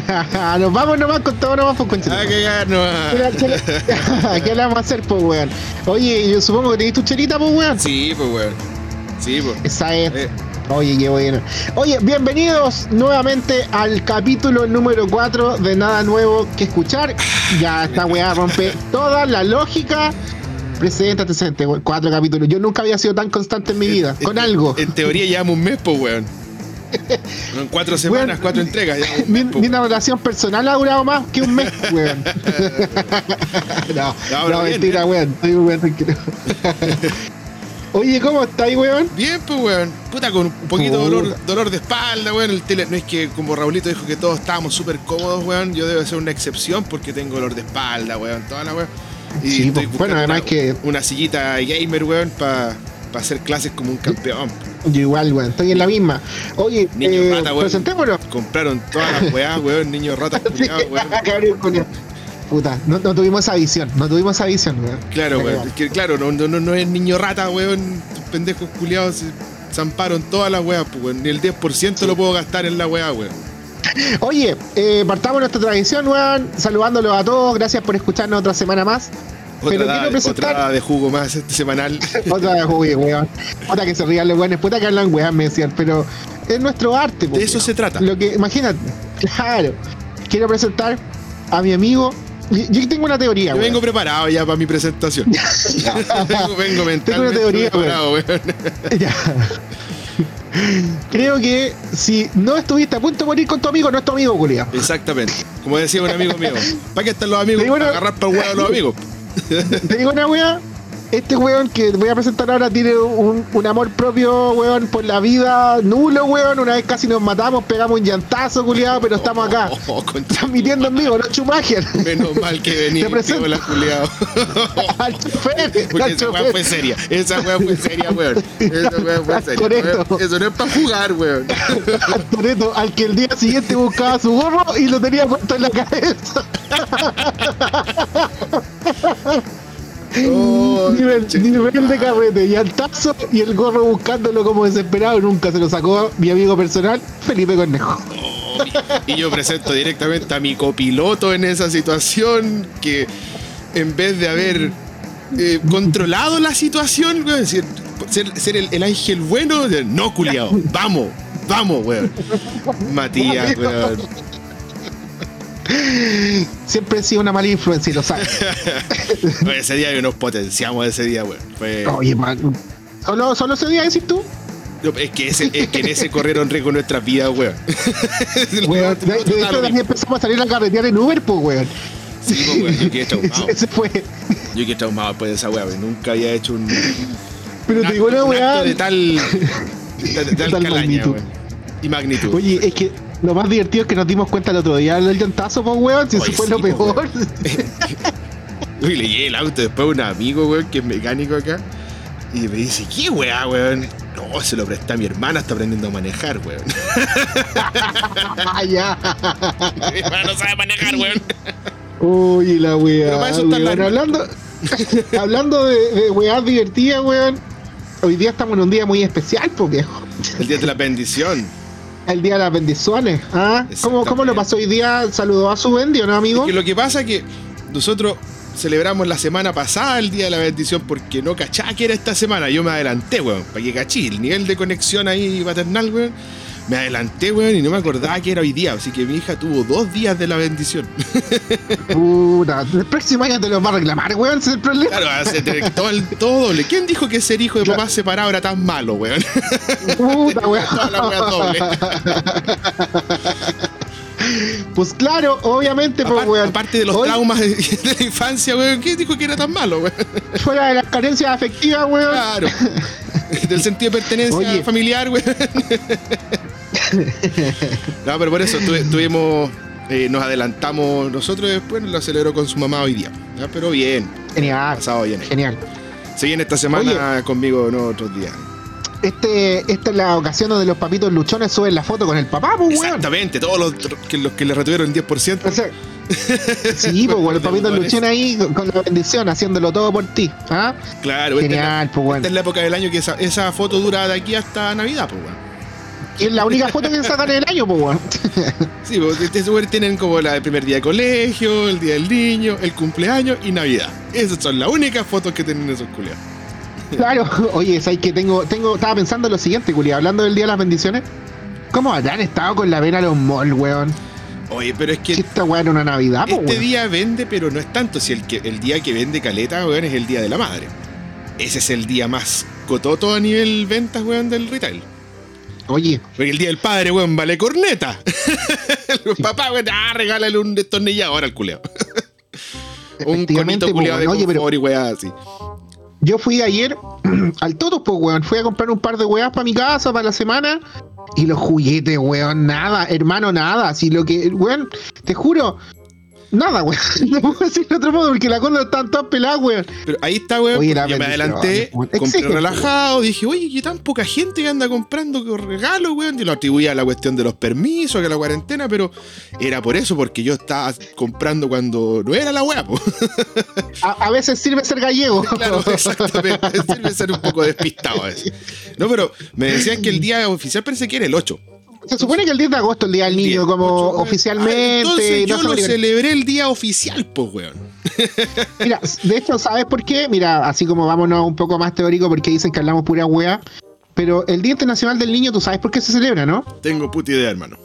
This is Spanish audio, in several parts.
Nos vamos nomás con todo nomás, pues, concha. Ah, cagar nomás. ¿Qué, qué, le vamos a hacer, pues, weón? Oye, yo supongo que tenéis tu chelita, pues, weón. Sí, pues, weón. Sí, pues. Esa es. Eh, Oye, qué bueno. Oye, bienvenidos nuevamente al capítulo número 4 de Nada Nuevo que Escuchar. Ya esta weá rompe toda la lógica. Precedente, antecedente, cuatro capítulos. Yo nunca había sido tan constante en mi vida, con en- algo. En teoría llevamos un mes, pues, weón. En cuatro semanas, cuatro entregas. Mi, mi relación personal ha durado más que un mes, weón. no, No, bien, mentira, weón. Estoy weón, tranquilo. Oye, ¿cómo estáis, weón? Bien, pues, weón. Puta, con un poquito de dolor, dolor de espalda, weón. El tele, no es que como Raulito dijo que todos estábamos súper cómodos, weón. Yo debo ser una excepción porque tengo dolor de espalda, weón. Toda la weón. Y Sí, estoy pues, bueno, además una, que- Una sillita gamer, weón, para hacer clases como un campeón. Yo igual, weón. Estoy en la misma. Oye, Niño eh, rata, weón. presentémonos. Compraron todas las weas, weón. Ratas, culiados, weón. Puta, no, no tuvimos esa visión, no tuvimos esa visión, weón. Claro, weón. Es que, claro, no, no, no, es niño rata, weón. Pendejos culiados se zamparon todas las weas, pues, weón. Ni el 10% lo puedo gastar en la wea, weón. Oye, eh, partamos nuestra tradición, weón, saludándolos a todos, gracias por escucharnos otra semana más. Otra, Pero da- quiero presentar- otra de jugo más este semanal. Otra vez, uy, weón. Otra que se rían los weones, puta que hablan weón, me decían, pero es nuestro arte, po, De eso weón. se trata. Lo que, imagínate, claro. Quiero presentar a mi amigo. Yo tengo una teoría, Yo weón. vengo preparado ya para mi presentación. vengo, vengo mentalmente Tengo una teoría, preparado, weón. Ya. Creo que si no estuviste a punto de morir con tu amigo, no es tu amigo, culiao. Exactamente. Como decía un amigo mío. ¿Para qué están los amigos? Bueno. Para agarrar para el huevo a los amigos. Te digo una wea, este weón que voy a presentar ahora tiene un, un amor propio, weón, por la vida nulo, weón. Una vez casi nos matamos, pegamos un llantazo, culiado, pero estamos acá. Oh, concha. Transmitiendo en vivo, no Schumacher. Menos mal que venía Te presento. la culiado. al chofer, Porque al esa weá fue seria. Esa weá fue seria, weón. Esa weá fue seria. Weón. Eso no es para jugar, weón. Al al que el día siguiente buscaba su gorro y lo tenía puesto en la cabeza. Oh, nivel, nivel de carrete, llantazo y el gorro buscándolo como desesperado. Nunca se lo sacó mi amigo personal, Felipe Cornejo. Oh, y y yo presento directamente a mi copiloto en esa situación que en vez de haber eh, controlado la situación, weón, ser, ser el, el ángel bueno, no culiao, vamos, vamos, weón. Matías, weón. Siempre he sido una mala influencia y lo sabes. Oye, Ese día nos potenciamos ese día, weón. Fue- Oye, man. ¿Solo, solo ese día decís tú? No, es, que ese, es que en ese corrieron riesgo nuestras vidas, weón. Weón, de, de hecho, también empezamos a salir a carretear en Uber, pues, weón. Sí, pues, weón, yo quedé traumado. Ese fue. Yo quedé traumado después de esa weá, weón. Nunca había hecho un, Pero te digo una un weá. de tal, de, de tal tal calaña, magnitud. weón. Y magnitud. Oye, es que lo más divertido es que nos dimos cuenta el otro día del llantazo, pues, weón. Si eso fue sí, lo pues, peor. Uy, le llegué el auto después a un amigo, weón, que es mecánico acá. Y me dice, ¿qué weá, weón? No, se lo presté a mi hermana, está aprendiendo a manejar, weón. Ya. mi hermana no sabe manejar, weón. Oye, la weá. Pero para eso están weón. las- Hablando, hablando de, de weás divertidas, weón. Hoy día estamos en un día muy especial, porque El día de la bendición. El día de las bendiciones. ¿Ah? ¿Cómo, ¿Cómo lo pasó hoy día? ¿Saludó a su bendio, no, amigo? Que lo que pasa es que nosotros celebramos la semana pasada el día de la bendición porque no cachaba que era esta semana. Yo me adelanté, weón, para que cachí. El nivel de conexión ahí paternal, weón. Me adelanté, weón, y no me acordaba que era hoy día. Así que mi hija tuvo dos días de la bendición. Puta, el próximo año te lo va a reclamar, weón, ese es el problema. Claro, hace todo, el, todo doble. ¿Quién dijo que ser hijo de Claro. papá separado era tan malo, weón? Puta, weón. Toda la wea doble. Pues claro, obviamente, pues, Aparte, weón. aparte de los Hoy, traumas de, de la infancia, weón, ¿quién dijo que era tan malo, weón? Fuera de las carencias afectivas, weón. Claro. Del sentido de pertenencia Oye. familiar, weón. No, pero por eso tuve- tuvimos. eh, nos adelantamos nosotros y después lo celebró con su mamá hoy día. ¿ya? Pero bien, Genial, pasado bien. genial. Se viene esta semana conmigo no otros días. Este, esta es la ocasión donde los papitos luchones suben la foto con el papá, pues, weón. Exactamente, todos los que, los que le retuvieron el 10%. O sea, sí, pues, weón, los papitos luchones ahí con, la bendición, haciéndolo todo por ti. ¿ah? Claro, esta es, la, Genial, pues, esta weón. es la época del año que esa, esa foto dura de aquí hasta Navidad, pues, weón. Es la única foto que sacan en el año, pues, weón. Sí, pues este tienen como la del primer día de colegio, el día del niño, el cumpleaños y Navidad. Esas son las únicas fotos que tienen esos culiados. Claro, oye, ¿sabes que tengo, tengo, estaba pensando lo siguiente, culiado, hablando del Día de las Bendiciones. ¿Cómo habrán estado con la vena los malls, weón? Oye, pero es que esta weá era una Navidad, po, este weón. día vende, pero no es tanto. Si el, que, el día que vende caleta, weón, es el día de la madre. Ese es el día más cototo a nivel ventas, weón, del retail. Oye, Porque el día del padre, weón, vale corneta. el papá, weón, ah, regálale un destornillador al culeado. un conito culeado de. Oye, pero y weá así. yo fui ayer al Totos, pues, weón. Fui a comprar un par de weas para mi casa, para la semana. Y los juguetes, weón, nada, hermano, nada. Si lo que, weón, te juro, nada, weón. No puedo decir de otro modo, porque la conda están todas peladas, weón. Pero ahí está, weón. Oye, yo me adelanté, compré relajado, dije, oye, que tan poca gente que anda comprando regalos, weón. Yo lo atribuía a la cuestión de los permisos, que la cuarentena, pero era por eso, porque yo estaba comprando cuando no era la weá. A, a veces sirve ser gallego. Claro, exactamente. Sirve ser un poco despistado a veces. No, pero me decían que el día oficial parece que era el 8. Se supone que el 10 de agosto, el Día del Niño, 10, como 8, weón. oficialmente. Entonces yo lo celebré el día oficial, pues, weón. Mira, de hecho, ¿sabes por qué? Mira, así como vámonos un poco más teórico, porque dicen que hablamos pura wea. Pero el Día Internacional del Niño, tú sabes por qué se celebra, ¿no? Tengo puta idea, hermano.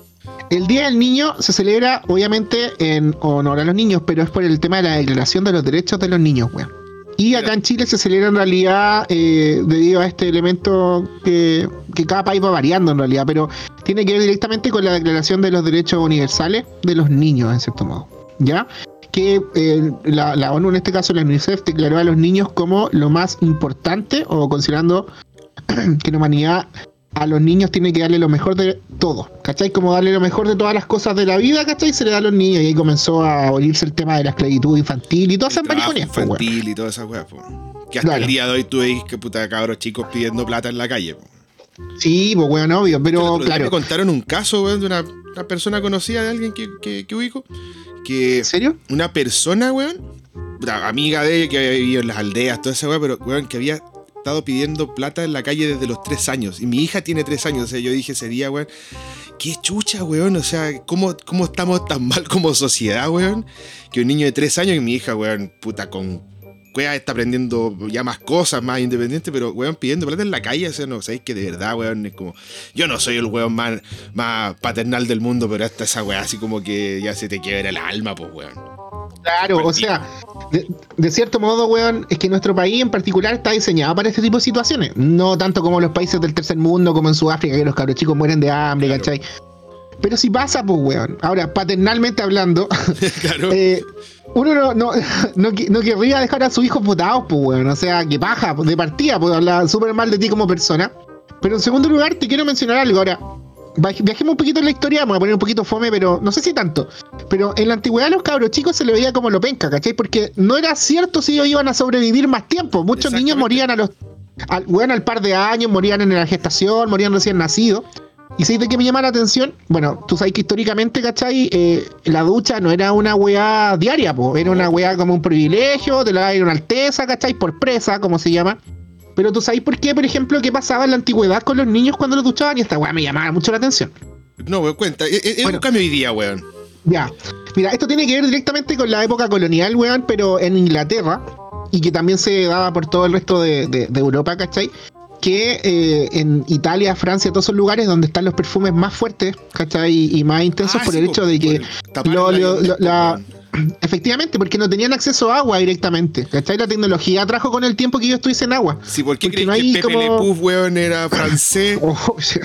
El Día del Niño se celebra, obviamente, en honor a los niños, pero es por el tema de la Declaración de los Derechos de los Niños, weón. Y acá en Chile se celebra en realidad eh, debido a este elemento que, que cada país va variando en realidad, pero tiene que ver directamente con la Declaración de los Derechos Universales de los Niños, en cierto modo. ¿Ya? Que eh, la, la ONU, en este caso la UNICEF, declaró a los niños como lo más importante o considerando que la humanidad a los niños tiene que darle lo mejor de todo, ¿cachai? Como darle lo mejor de todas las cosas de la vida, ¿cachai? Se le da a los niños y ahí comenzó a oírse el tema de la esclavitud infantil y todas esas mariconías, pues, infantil y todas esas weas, po. Que hasta Claro. el día de hoy tú veis que puta cabros chicos pidiendo plata en la calle, po. Sí, pues weón, obvio, pero claro. Me contaron un caso, weón, de una, una persona conocida de alguien que, que, que ubico. Que ¿En serio? una persona, weón, amiga de ella que había vivido en las aldeas, toda esa weón, pero weón, que había estado pidiendo plata en la calle desde los tres años. Y mi hija tiene tres años. O sea, yo dije ese día, weón, qué chucha, weón. O sea, ¿cómo, cómo estamos tan mal como sociedad, weón? Que un niño de tres años y mi hija, weón, puta, con weón, está aprendiendo ya más cosas, más independiente, pero weón, pidiendo plata en la calle, o sea, no sabéis que de verdad, weón, es como. Yo no soy el weón más, más paternal del mundo, pero hasta esa weá así como que ya se te quiebra el alma, pues, weón. Claro, o sea, de, de cierto modo, weón, es que nuestro país en particular está diseñado para este tipo de situaciones. No tanto como los países del tercer mundo, como en Sudáfrica, que los cabros chicos mueren de hambre, Claro. ¿cachai? Pero si pasa, pues, weón. Ahora, paternalmente hablando, claro. eh, uno no, no, no, no querría dejar a sus hijos votados, pues, weón. O sea, que baja de partida, pues hablar súper mal de ti como persona. Pero en segundo lugar, te quiero mencionar algo. Ahora, viajemos un poquito en la historia, vamos a poner un poquito fome, pero no sé si tanto. Pero en la antigüedad a los cabros chicos se le veía como lo penca, ¿cachai? Porque no era cierto si ellos iban a sobrevivir más tiempo. Muchos niños morían a los. Al, weón, al par de años, morían en la gestación, morían recién nacidos. ¿Y sabes de qué me llama la atención? Bueno, tú sabes que históricamente, ¿cachai? Eh, la ducha no era una weá diaria, po. era una weá como un privilegio, te la daba una alteza, ¿cachai? Por presa, como se llama. Pero tú sabes por qué, por ejemplo, qué pasaba en la antigüedad con los niños cuando los duchaban y esta weá me llamaba mucho la atención. No, weón, cuenta. Es, es Bueno. un cambio hoy día, weón. Ya. Mira, esto tiene que ver directamente con la época colonial, weón, pero en Inglaterra, y que también se daba por todo el resto de, de- de Europa, ¿cachai? Que eh, en Italia, Francia, todos esos lugares donde están los perfumes más fuertes, ¿cachai? Y, y más intensos Ah, por sí, el hecho de que, lo- lo- lo- la- efectivamente, porque no tenían acceso a agua directamente, ¿cachai? La tecnología trajo con el tiempo que yo estuviese agua. Sí, ¿por qué porque no que hay Pepe como- Le weón, era francés? Oh, sí,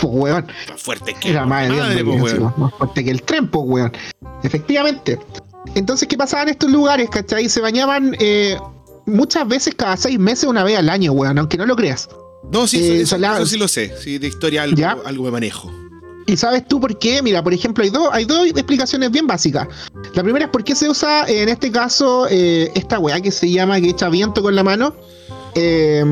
pues, weón. Más fuerte que Era más, madre, Dios mío, weón. más fuerte que el tren, pues, weón. Efectivamente. Entonces, ¿qué pasaba en estos lugares, cachai? Se bañaban eh, muchas veces cada seis meses, una vez al año, weón, aunque no lo creas. No, sí, Eh, eso, sí lo sé. Sí, de historia algo, ¿Ya? algo me manejo. ¿Y sabes tú por qué? Mira, por ejemplo, hay dos, hay dos explicaciones bien básicas. La primera es por qué se usa, eh, en este caso, eh, esta weá que se llama que echa viento con la mano. Eh,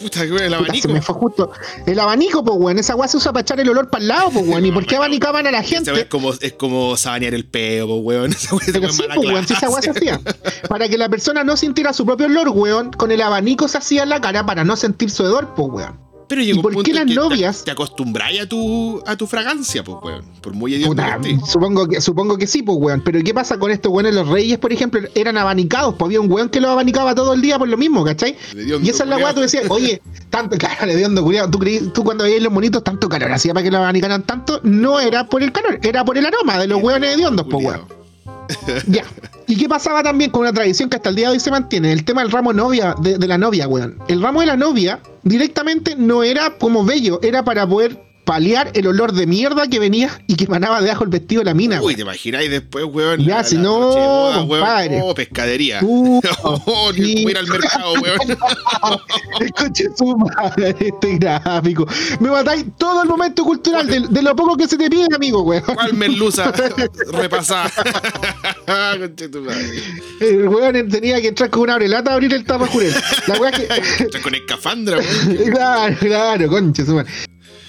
Puta, weón, el puta, abanico. se me fue justo. El abanico, pues, weón. Esa weá se usa para echar el olor para el lado, pues, weón. ¿Y por qué abanicaban a la gente? es como, es como sabanear el peo, po, weón. Esa weá Pero sí, pues, weón, si esa weá se hacía. Para que la persona no sintiera su propio olor, weón, con el abanico se hacía en la cara para no sentir su hedor, pues, weón. Pero llegó ¿Y un por punto qué las que te- novias- Te, acostumbráis a tu, a tu fragancia, pues, weón. Por muy Puta, que supongo que, supongo que sí, pues, weón. Pero ¿qué pasa con estos weones? Los reyes, por ejemplo, eran abanicados. Pues había un weón que los abanicaba todo el día por lo mismo, ¿cachai? Y esa es la weá, tú decías, oye, tanto, claro, le dio culiado. ¿Tú, creí- tú cuando veías los monitos, tanto calor hacía para que los abanicaran tanto. No era por el calor, era por el aroma de los weones hediondos, pues, weón. Ya. ¿Y qué pasaba también con una tradición que hasta el día de hoy se mantiene? El tema del ramo novia, de, de la novia, weón. El ramo de la novia directamente no era como bello, era para poder paliar el olor de mierda que venía y que emanaba debajo el vestido de la mina, Uy, weón. te imagináis después, weón. Ya, la- si la no, boda, weón. compadre. Oh, pescadería. Uh, oh, sí. ir al mercado, weón. Escuche su madre, este gráfico. Me matáis todo el momento cultural de, de lo poco que se te pide, amigo, weón. ¿Cuál merluza? Repasada. Conche. El weón tenía que entrar con una abrelata a abrir el tapajurel. La weá que. Con escafandra, weón. claro, claro, concha su madre.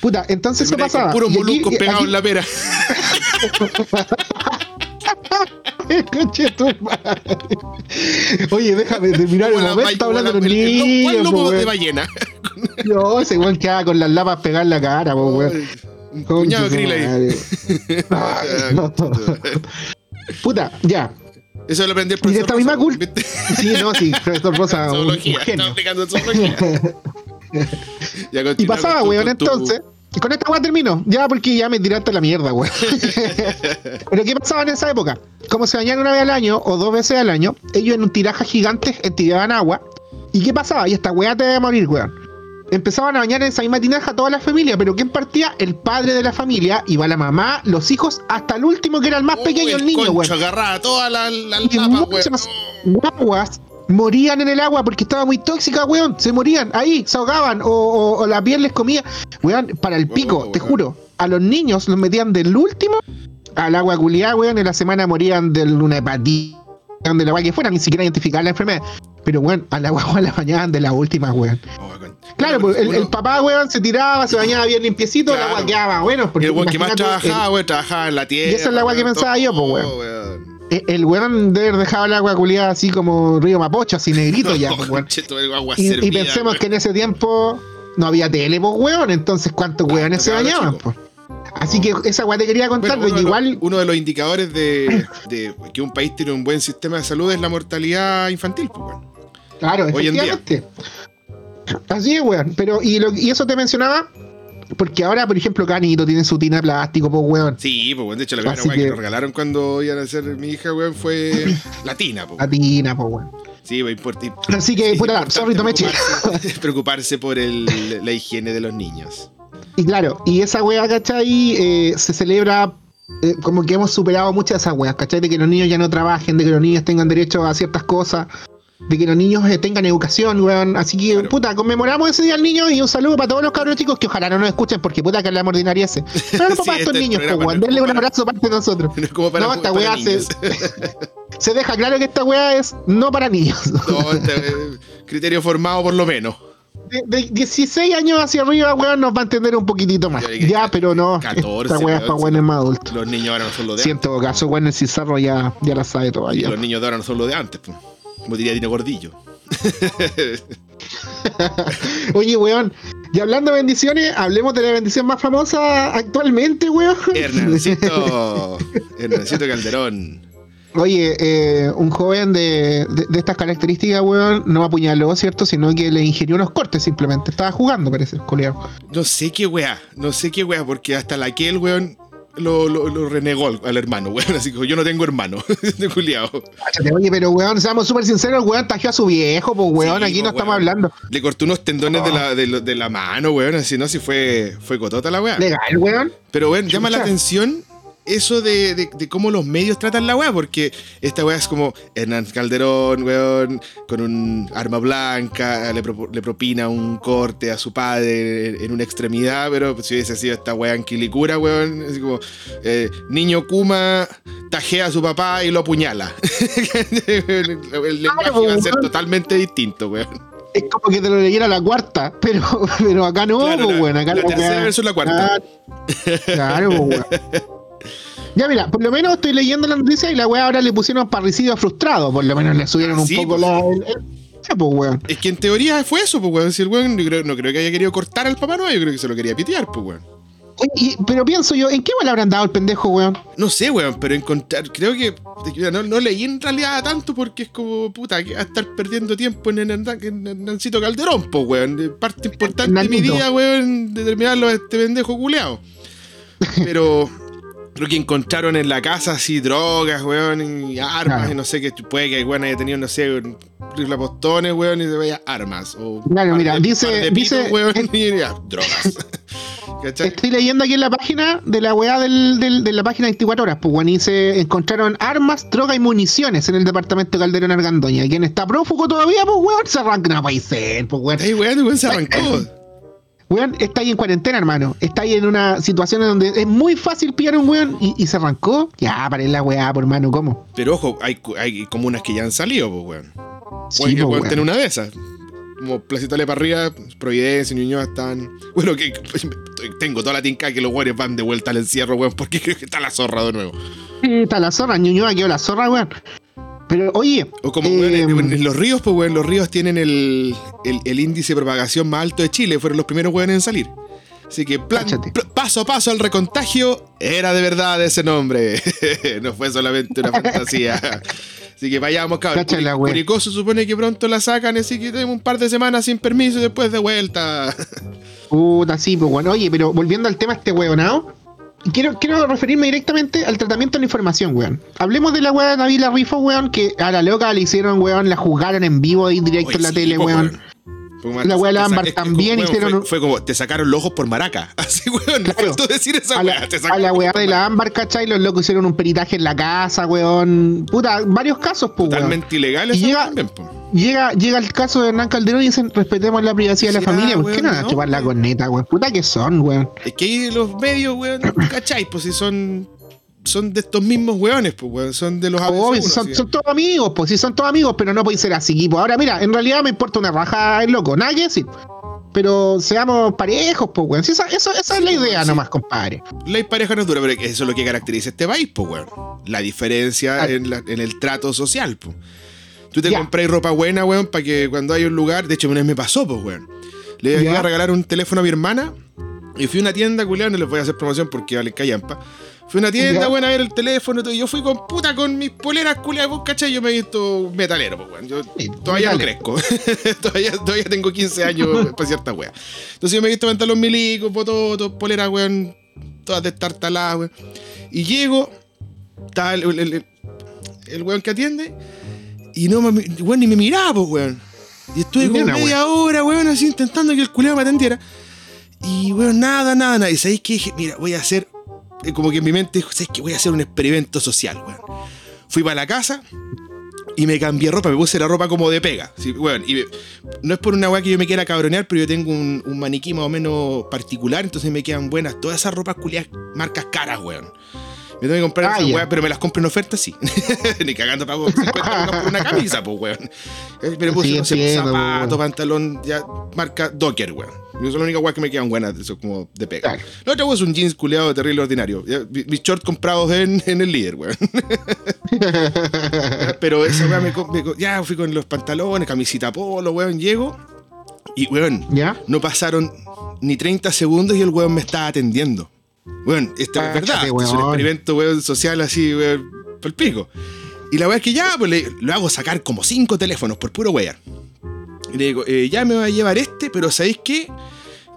Puta, entonces ¿qué Termináis con pasaba? Puros Y aquí- pegados aquí- en la pera. Conche tu madre. Oye, déjame terminar el Como la momento está hablando de el- el- niños. ¿Cuál po, lomo de ballena? No, ese weón quedaba con las lapas en la cara, weón. De su krill. Puta, ya. Eso lo aprendí el Y de profesor. esta misma ¿viste? Sí, no, sí, profesor Rosa, Zoología. Genio. aplicando zoología. Y pasaba, weón, entonces. Y con esta weá termino. Ya, porque ya me tiraste la mierda, weón. Pero ¿qué pasaba en esa época? Como se bañaban una vez al año o dos veces al año, ellos en un tiraja gigante tiraban agua. ¿Y qué pasaba? Y esta weá te debe morir, weón. Empezaban a bañar en esa misma tinaja toda la familia, pero ¿quién partía? El padre de la familia, iba la mamá, los hijos, hasta el último que era el más pequeño, el niño, concho weón. agarraba toda la, la Y lapa, muchas weón. guaguas morían en el agua porque estaba muy tóxica, weón. Se morían ahí, se ahogaban o, o- o la piel les comía. Weón, para el pico, te weón. juro. A los niños los metían del último al agua culiada, weón. En la semana morían de una hepatitis, de la agua que fuera, ni siquiera identificar la enfermedad. Pero, weón, a la guagua la bañaban de la última, weón. Oh, con- Claro, pues, el, el papá, weón, se tiraba, se bañaba bien limpiecito, Claro. agua quedaba, bueno. Porque el weón que más trabajaba, weón, trabajaba en la tierra. Y esa es la que weón, pensaba yo, pues, weón. El, el weón debe haber dejado el agua culiada así como río Mapocho, así negrito ya, pues, weón. El agua Y, pensemos weón. que en ese tiempo no había tele, pues, weón. Entonces, ¿cuántos weones se bañaban, pues? Así que esa weá te quería contar, Bueno, uno, que de los, igual. uno de los indicadores de, de que un país tiene un buen sistema de salud es la mortalidad infantil, pues, weón. Claro, hoy en día. efectivamente. Así es, weón. Pero, y, lo- y eso te mencionaba, porque ahora, por ejemplo, Canito tiene su tina de plástico, pues, weón. Sí, pues, weón. De hecho, la primera weá que... que- nos regalaron cuando iban a ser mi hija, weón, fue latina, pues. La tina, pues, weón. Sí, pues, importa. Así que, puta, importante sorry, tomé preocuparse, preocuparse por el, la higiene de los niños. Y claro, y esa wea, ¿cachai? Eh, se celebra eh, como que hemos superado muchas de esas weas, ¿cachai? De que los niños ya no trabajen, de que los niños tengan derecho a ciertas cosas, de que los niños eh, tengan educación, weón. Así que, Claro. puta, conmemoramos ese día al niño y un saludo para todos los cabros chicos que ojalá no nos escuchen porque puta que la ordinaria ese. Pero no Sí, para estos este niños, pues, weón. Denle un como para- abrazo parte de nosotros. No es como para, No, esta para weá se, se deja claro que esta wea es no para niños. No, este, eh, criterio formado por lo menos. De, de 16 años hacia arriba, weón, nos va a entender un poquitito más. Ya, pero no. 14, esta wea es para weón, weones más adultos. Los niños ahora no son lo de Si en antes. todo caso, bueno, el Cizarro ya, ya la sabe todavía. los niños de ahora no son lo de antes. pues. Como diría Dino Gordillo. Oye, weón, y hablando de bendiciones, hablemos de la bendición más famosa actualmente, weón. Hernancito. Hernancito Calderón. Oye, eh, un joven de, de- de estas características, weón, no apuñaló, ¿cierto? Sino que le ingirió unos cortes simplemente. Estaba jugando, parece, coleado. No sé qué weá. No sé qué weá, porque hasta la que el weón lo, lo, lo renegó al, al hermano, weón. Así que yo no tengo hermano. de culiao. Cáchate, Oye, pero weón, seamos súper sinceros, el weón tajió a su viejo, pues weón, Sí, aquí no po, estamos weón. hablando. Le cortó unos tendones de, la, de, lo- de la mano, weón. Así no, si fue, fue cotota la weá. Legal, weón. Pero, weón, llama la atención eso de, de- de cómo los medios tratan la weá, porque esta weá es como Hernán Calderón, weón, con un arma blanca, le, propina un corte a su padre en, en una extremidad, pero si hubiese sido esta weá en Quilicura, weón, así como eh, niño Kuma tajea a su papá y lo apuñala. el, el lenguaje iba a ser totalmente distinto, weón. Es como que te lo leyera la cuarta, pero, pero acá no, Claro, la- weón. Acá la la tercera versus la cuarta. Claro, claro, weón. Ya mira, por lo menos estoy leyendo la noticia y la weá ahora le pusieron parricidio frustrado, por lo menos le subieron un sí, poco pues. la. el- el- chucha, pues, weón. Es que en teoría fue eso, pues, weón. Si el weón no creo, no creo que haya querido cortar al Papá Noel, yo creo que se lo quería pitear, pues, weón. Y- pero pienso yo, ¿en qué le habrán dado el pendejo, weón? No sé, weón, pero encontrar. Creo que. No, no leí en realidad tanto porque es como, puta, que va a estar perdiendo tiempo en, en, en, Nancito Calderón, pues, weón. Parte importante de mi día, weón, determinarlo a este pendejo culeado. Pero. Creo que encontraron en la casa así drogas, weón, y armas, Claro. y no sé qué. Puede que el weón haya tenido, no sé, un rifle a postones, weón, y se vaya armas. O Claro, mira, de- dice- de dice- weón, y ya, drogas. Estoy leyendo aquí en la página de la weá del, del- de la página 24 horas, pues, weón, y se encontraron armas, droga y municiones en el departamento de Calderón Argandoña. Y quien está prófugo todavía, pues, weón, se arranca. No puede ser, pues, weón. Weón se arrancó. Weón, está ahí en cuarentena, hermano. Está ahí en una situación en donde es muy fácil pillar a un weón y, y se arrancó. Ya, paré la weá, por hermano, ¿cómo? Pero ojo, hay, hay comunas que ya han salido, pues, weón. Sí, Puede que pues, weón. tener una de esas. Como Placita para arriba, Providencia, Ñuñoa están. Bueno, que tengo toda la tinca que los weones van de vuelta al encierro, weón, porque creo que está la zorra de nuevo. Sí, Está la zorra, Ñuñoa quedó la zorra, weón. Pero, oye. O como, eh, weón, en, los ríos, pues, weón, los ríos tienen el, el, el índice de propagación más alto de Chile, fueron los primeros weones en salir. Así que plan, paso a paso al recontagio era de verdad ese nombre. no fue solamente una fantasía. Así que vayamos, cabrón. Curicó se supone que pronto la sacan, así que tenemos un par de semanas sin permiso y después de vuelta. Puta, sí, pues bueno. Oye, pero volviendo al tema este weonado, quiero, quiero referirme directamente al tratamiento de la información, weón. Hablemos de la weá de Navila Rifo, weón, que a la loca le hicieron, weón, la juzgaron en vivo ahí directo Oye, en la sí, tele, po, weón. Como- La wea de Ámbar también como, hicieron Fue, fue como, te sacaron los ojos por maraca. Así, weón, Claro. faltó decir esa A la, weá. A la los weá de la. Ámbar, ¿cachai? Los locos hicieron un peritaje en la casa, weón. Puta, varios casos, pues. Totalmente ilegal Y eso llega- también, po. Llega, llega el caso de Hernán Calderón y dicen, respetemos la privacidad de la familia. ah, ¿Por qué no van a no, chupar la corneta, weón? Puta que son, weón. Es que los medios, weón, ¿cachai? Pues si son. Son de estos mismos weones, pues, weón. Son de los Obvio, ABC1, si son, todos amigos, pues si son todos amigos, pero no puede ser así, pues. Ahora, mira, en realidad me importa una raja el loco, nada que decir. Pero seamos parejos, pues, weón. Si esa, eso- esa es la Sí, idea sí. nomás, compadre. La pareja no es dura, pero eso es lo que caracteriza este país, pues, weón. La diferencia Ah. en, la- en el trato social, pues. Tú te Ya. compras ropa buena, weón, para que cuando hay un lugar. De hecho, una vez me pasó, pues, weón. Le Ya. iba a regalar un teléfono a mi hermana y fui a una tienda, culiao, no les voy a hacer promoción porque vale callampa. Fui a una tienda, Ya. weón, a ver el teléfono. todo, y Yo fui con puta con mis poleras, culiadas, vos, ¿cachai? Yo me he visto metalero, pues, weón. Yo Sí, todavía no crezco. todavía, todavía tengo 15 años para cierta wea. Entonces yo me he visto pantalón milicos, bototos, poleras, weón, todas destartaladas, weón. Y llego, está el, el, el- el weón que atiende, y no me, weón, ni me miraba, pues, weón. Y estuve como media hora, weón, así intentando que el culiao me atendiera. Y, weón, nada, nada, nada. Y sabéis que dije, mira, voy a hacer, como que en mi mente dijo, sabéis que voy a hacer un experimento social, weón. Fui para la casa y me cambié ropa, me puse la ropa como de pega. Sí, weón, y no es por una weá que yo me quiera cabronear, pero yo tengo un, un maniquí más o menos particular, entonces me quedan buenas todas esas ropas culiadas, marcas caras, weón. Me tengo que comprar Ah, esas weas, pero me las compro en oferta, sí. Ni cagando pago 50 lucas por una camisa, pues, weón. Eh, Pero puse, Sí, no sé, entiendo, zapato, weón. pantalón, ya, marca Docker, weón. Yo son las únicas weas que me quedan buenas, eso como de pega. Claro. La otra wea es un jeans culeado terrible ordinario. Mis shorts comprados en, en el líder, weón. Pero esa weá me, Ya fui con los pantalones, camisita polo, weón, llego. Y, weón, ¿Ya? no pasaron ni 30 segundos y el weón me estaba atendiendo. Weón, esto es verdad. esto Es un experimento, weón, social así, weón, por el pico. Y la weá es que ya, pues le, lo hago sacar como cinco teléfonos por puro wear. Y le digo, eh, ya me va a llevar este, pero ¿sabéis qué?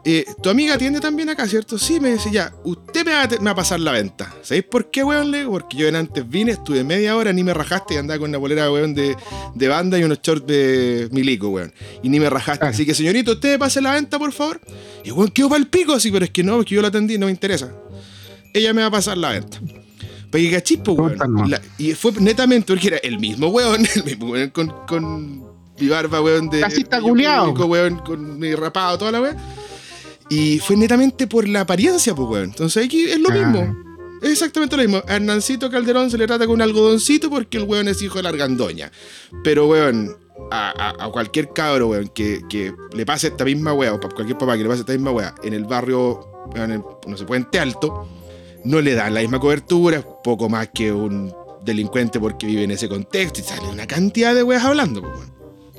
Eh, tu amiga atiende también acá, ¿cierto? Sí, me dice, ya, usted me va, a, me va a pasar la venta. ¿Sabéis por qué, weón? Le porque yo en antes vine, estuve media hora, ni me rajaste y andaba con una bolera, weón, de, de banda y unos shorts de milico, weón. Y ni me rajaste. Claro. Así que, señorito, usted me pase la venta, por favor. Y, weón, quedó para el pico, así, pero es que no, porque yo la atendí, no me interesa. Ella me va a pasar la venta. Pero que cachispo, weón. La- y fue netamente porque era el mismo weón, el mismo weón con, con mi barba, weón, de. Culiao. público, weón, con mi rapado, toda la weón. Y fue netamente por la apariencia, pues, weón. Entonces aquí es lo Ah. mismo. Es exactamente lo mismo. A Hernancito Calderón se le trata con un algodoncito porque el weón es hijo de la argandoña. Pero, weón, a, a- a cualquier cabro, weón, que, que le pase esta misma weá, o a cualquier papá que le pase esta misma weá, en el barrio, weón, en- no sé, Puente Alto, no le dan la misma cobertura, es poco más que un delincuente porque vive en ese contexto y sale una cantidad de weas hablando, pues, weón.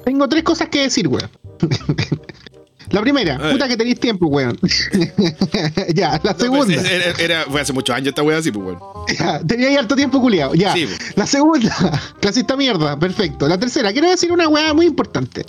Tengo tres cosas que decir, weón. La primera, ver. puta que tenéis tiempo, weón. ya, la No, segunda. pues, era, era- fue hace muchos años esta wea así, pues, weón. Ya, tenía ahí harto tiempo culiado. Ya. Sí, po. La segunda, clasista mierda, perfecto. La tercera, quiero decir una weá muy importante.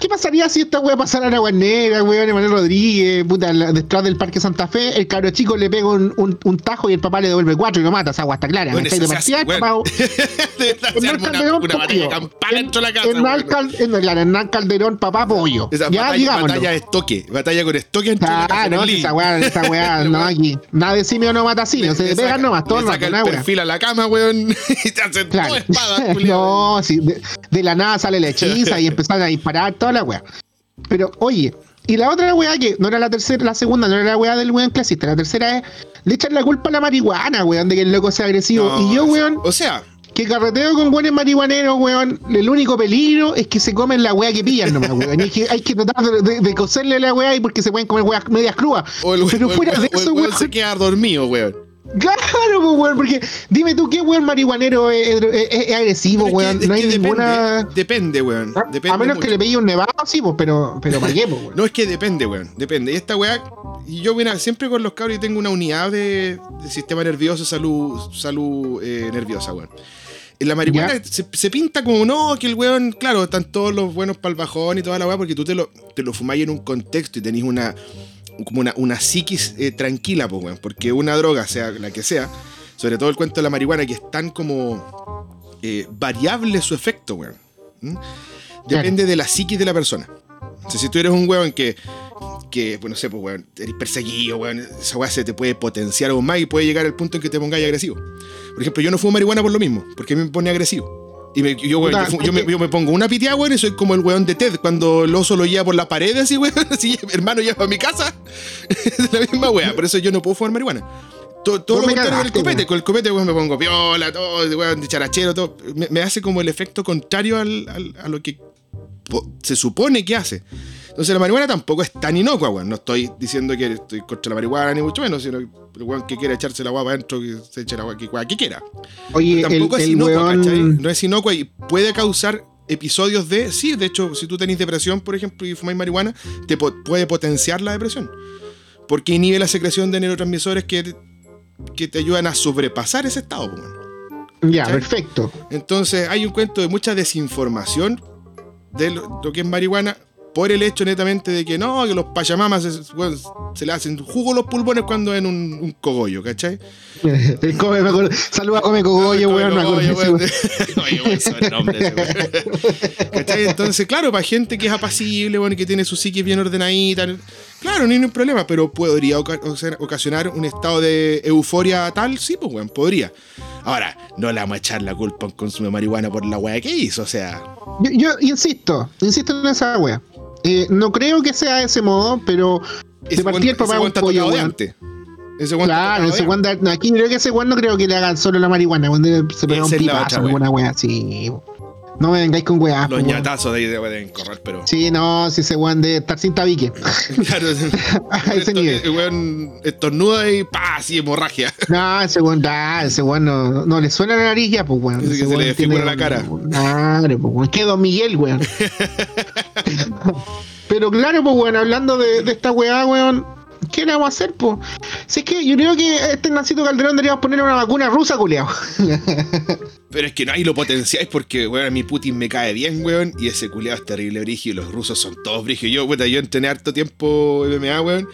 ¿Qué pasaría si esta weá pasara a la Guarnera, weón, Emanuel Rodríguez, puta, la- detrás del Parque Santa Fe? El cabro chico le pega un, un- un tajo y el papá le devuelve cuatro y lo mata. Esa agua está clara. Bueno, de partida, hace, papá, weón. De verdad, se arma una, una batalla campal dentro de la casa, Hernán, weón. Cal- Hernán- Hernán Calderón, papá pollo. Esa ya, digámoslo. Batalla de estoque, batalla con estoque Ah, no, esa weá, esa weá, no aquí. Nada de simio no mata simio, se pegan nomás, todo saca el perfil a la cama, weón, y te hacen Claro. culiao. no, sí, de, de la nada sale la hechiza y empezaron a disparar toda la weá. Pero, oye, y la otra weá que no era la tercera, la segunda, no era la weá del weón clasista, la tercera es le echan la culpa a la marihuana, weón, de que el loco sea agresivo. No, y yo, weón, O sea, que carreteo con buenos marihuaneros, weón, el único peligro es que se comen la weá que pillan nomás, weón. Y es que hay que tratar de, de- de coserle la weá y porque se pueden comer weas medias crudas. o el, Pero o el- fuera de eso, weón weón. se queda dormido, weón. Claro, pues, weón, porque dime tú, ¿qué weón marihuanero es, es- es- es agresivo, Pero es weón? que- no hay que ninguna. Depende, weón. A- Depende a menos que le pegue un nevado, sí, pues, pero, pero ¿para qué, pues, weón? No, es que depende, weón. Depende. Y esta weá, yo, mira, siempre con los cabros tengo una unidad de, de sistema nervioso, salud, salud eh, nerviosa, weón. La marihuana se, se pinta como no, que el weón, claro, están todos los buenos para el bajón y toda la weá, porque tú te lo, te lo fumáis en un contexto y tenés una, como una, una psiquis eh, tranquila, pues, weón. Porque una droga, sea la que sea, sobre todo el cuento de la marihuana, que es tan como eh, variable su efecto, weón. ¿Mm? Depende de la psiquis de la persona. O sea, si tú eres un weón que, que pues no sé, pues weón, eres perseguido, weón, esa weá se te puede potenciar aún más y puede llegar al punto en que te pongáis agresivo. Por ejemplo, yo no fumo marihuana por lo mismo, porque me pone agresivo. Y me- yo, weón, yo, yo me, yo me pongo una pitiá, weón, y soy como el weón de Ted, cuando el oso lo lleva por las paredes, así, weón, así, hermano, lleva a mi casa. es la misma weá, por eso yo no puedo fumar marihuana. Todo, todo Vos lo contrario con el copete. weón. Con el copete, weón, me pongo piola, todo, weón, de charachero, todo. Me, me hace como el efecto contrario al- al- a lo que se supone que hace. Entonces la marihuana tampoco es tan inocua, weón. No estoy diciendo que estoy contra la marihuana, ni mucho menos, sino que el weón que quiera echarse la guapa adentro, que se eche la guapa que, quiera. Oye, el, Tampoco es el inocua, ¿cachai? weón. No es inocua y puede causar episodios de. Sí, de hecho, si tú tenés depresión, por ejemplo, y fumáis marihuana, te po- puede potenciar la depresión. Porque inhibe la secreción de neurotransmisores que, te- que te ayudan a sobrepasar ese estado, po, weón. Ya, perfecto. Entonces hay un cuento de mucha desinformación de lo, lo que es marihuana por el hecho netamente de que no, que los pachamamas se, le hacen jugo los pulmones cuando en un, un cogollo, ¿cachai? Come, Saluda Come Cogollo, weón. Oye, weón, ese. ¿Cachai? Entonces, claro, para gente que es apacible, bueno, que tiene su psique bien ordenadita, claro, no hay ningún problema, pero podría oca- oca- ocasionar un estado de euforia tal, sí, pues, weón, podría. Ahora, no le vamos a echar la culpa a un consumo de marihuana por la weá que hizo, o sea. Yo, yo insisto, insisto en esa wea. Eh, no creo que sea de ese modo, pero de ese partida el papá ese es un pollo, de antes. Ese Claro, ese de de- no, aquí creo que ese weón no creo que le hagan solo la marihuana, debe- se pega un pipazo alguna wea así. No me vengáis con weas. Los ñatazos de ahí deben correr, pero. Sí, no, si ese weón debe estar sin tabique. Claro, A ese nivel. el weón estornuda y pa, así hemorragia. No, ese weón, da, ese weón no, no le suena la nariz ya, pues weón. Dice que Ese se le tiene- la cara. Claro, pues weón. Que Don Miguel, weón. Pero claro, pues weón, hablando de, esta weá, weón. ¿Qué le vamos a hacer, pues? Si es que yo creo que este Nacito Calderón deberíamos poner una vacuna rusa, culiao. Pero es que no ahí lo potenciáis porque, weón, a mí Putin me cae bien, weón, y ese culiado es terrible brigio y los rusos son todos brigios. Yo, puta, yo entrené harto tiempo MMA, weón,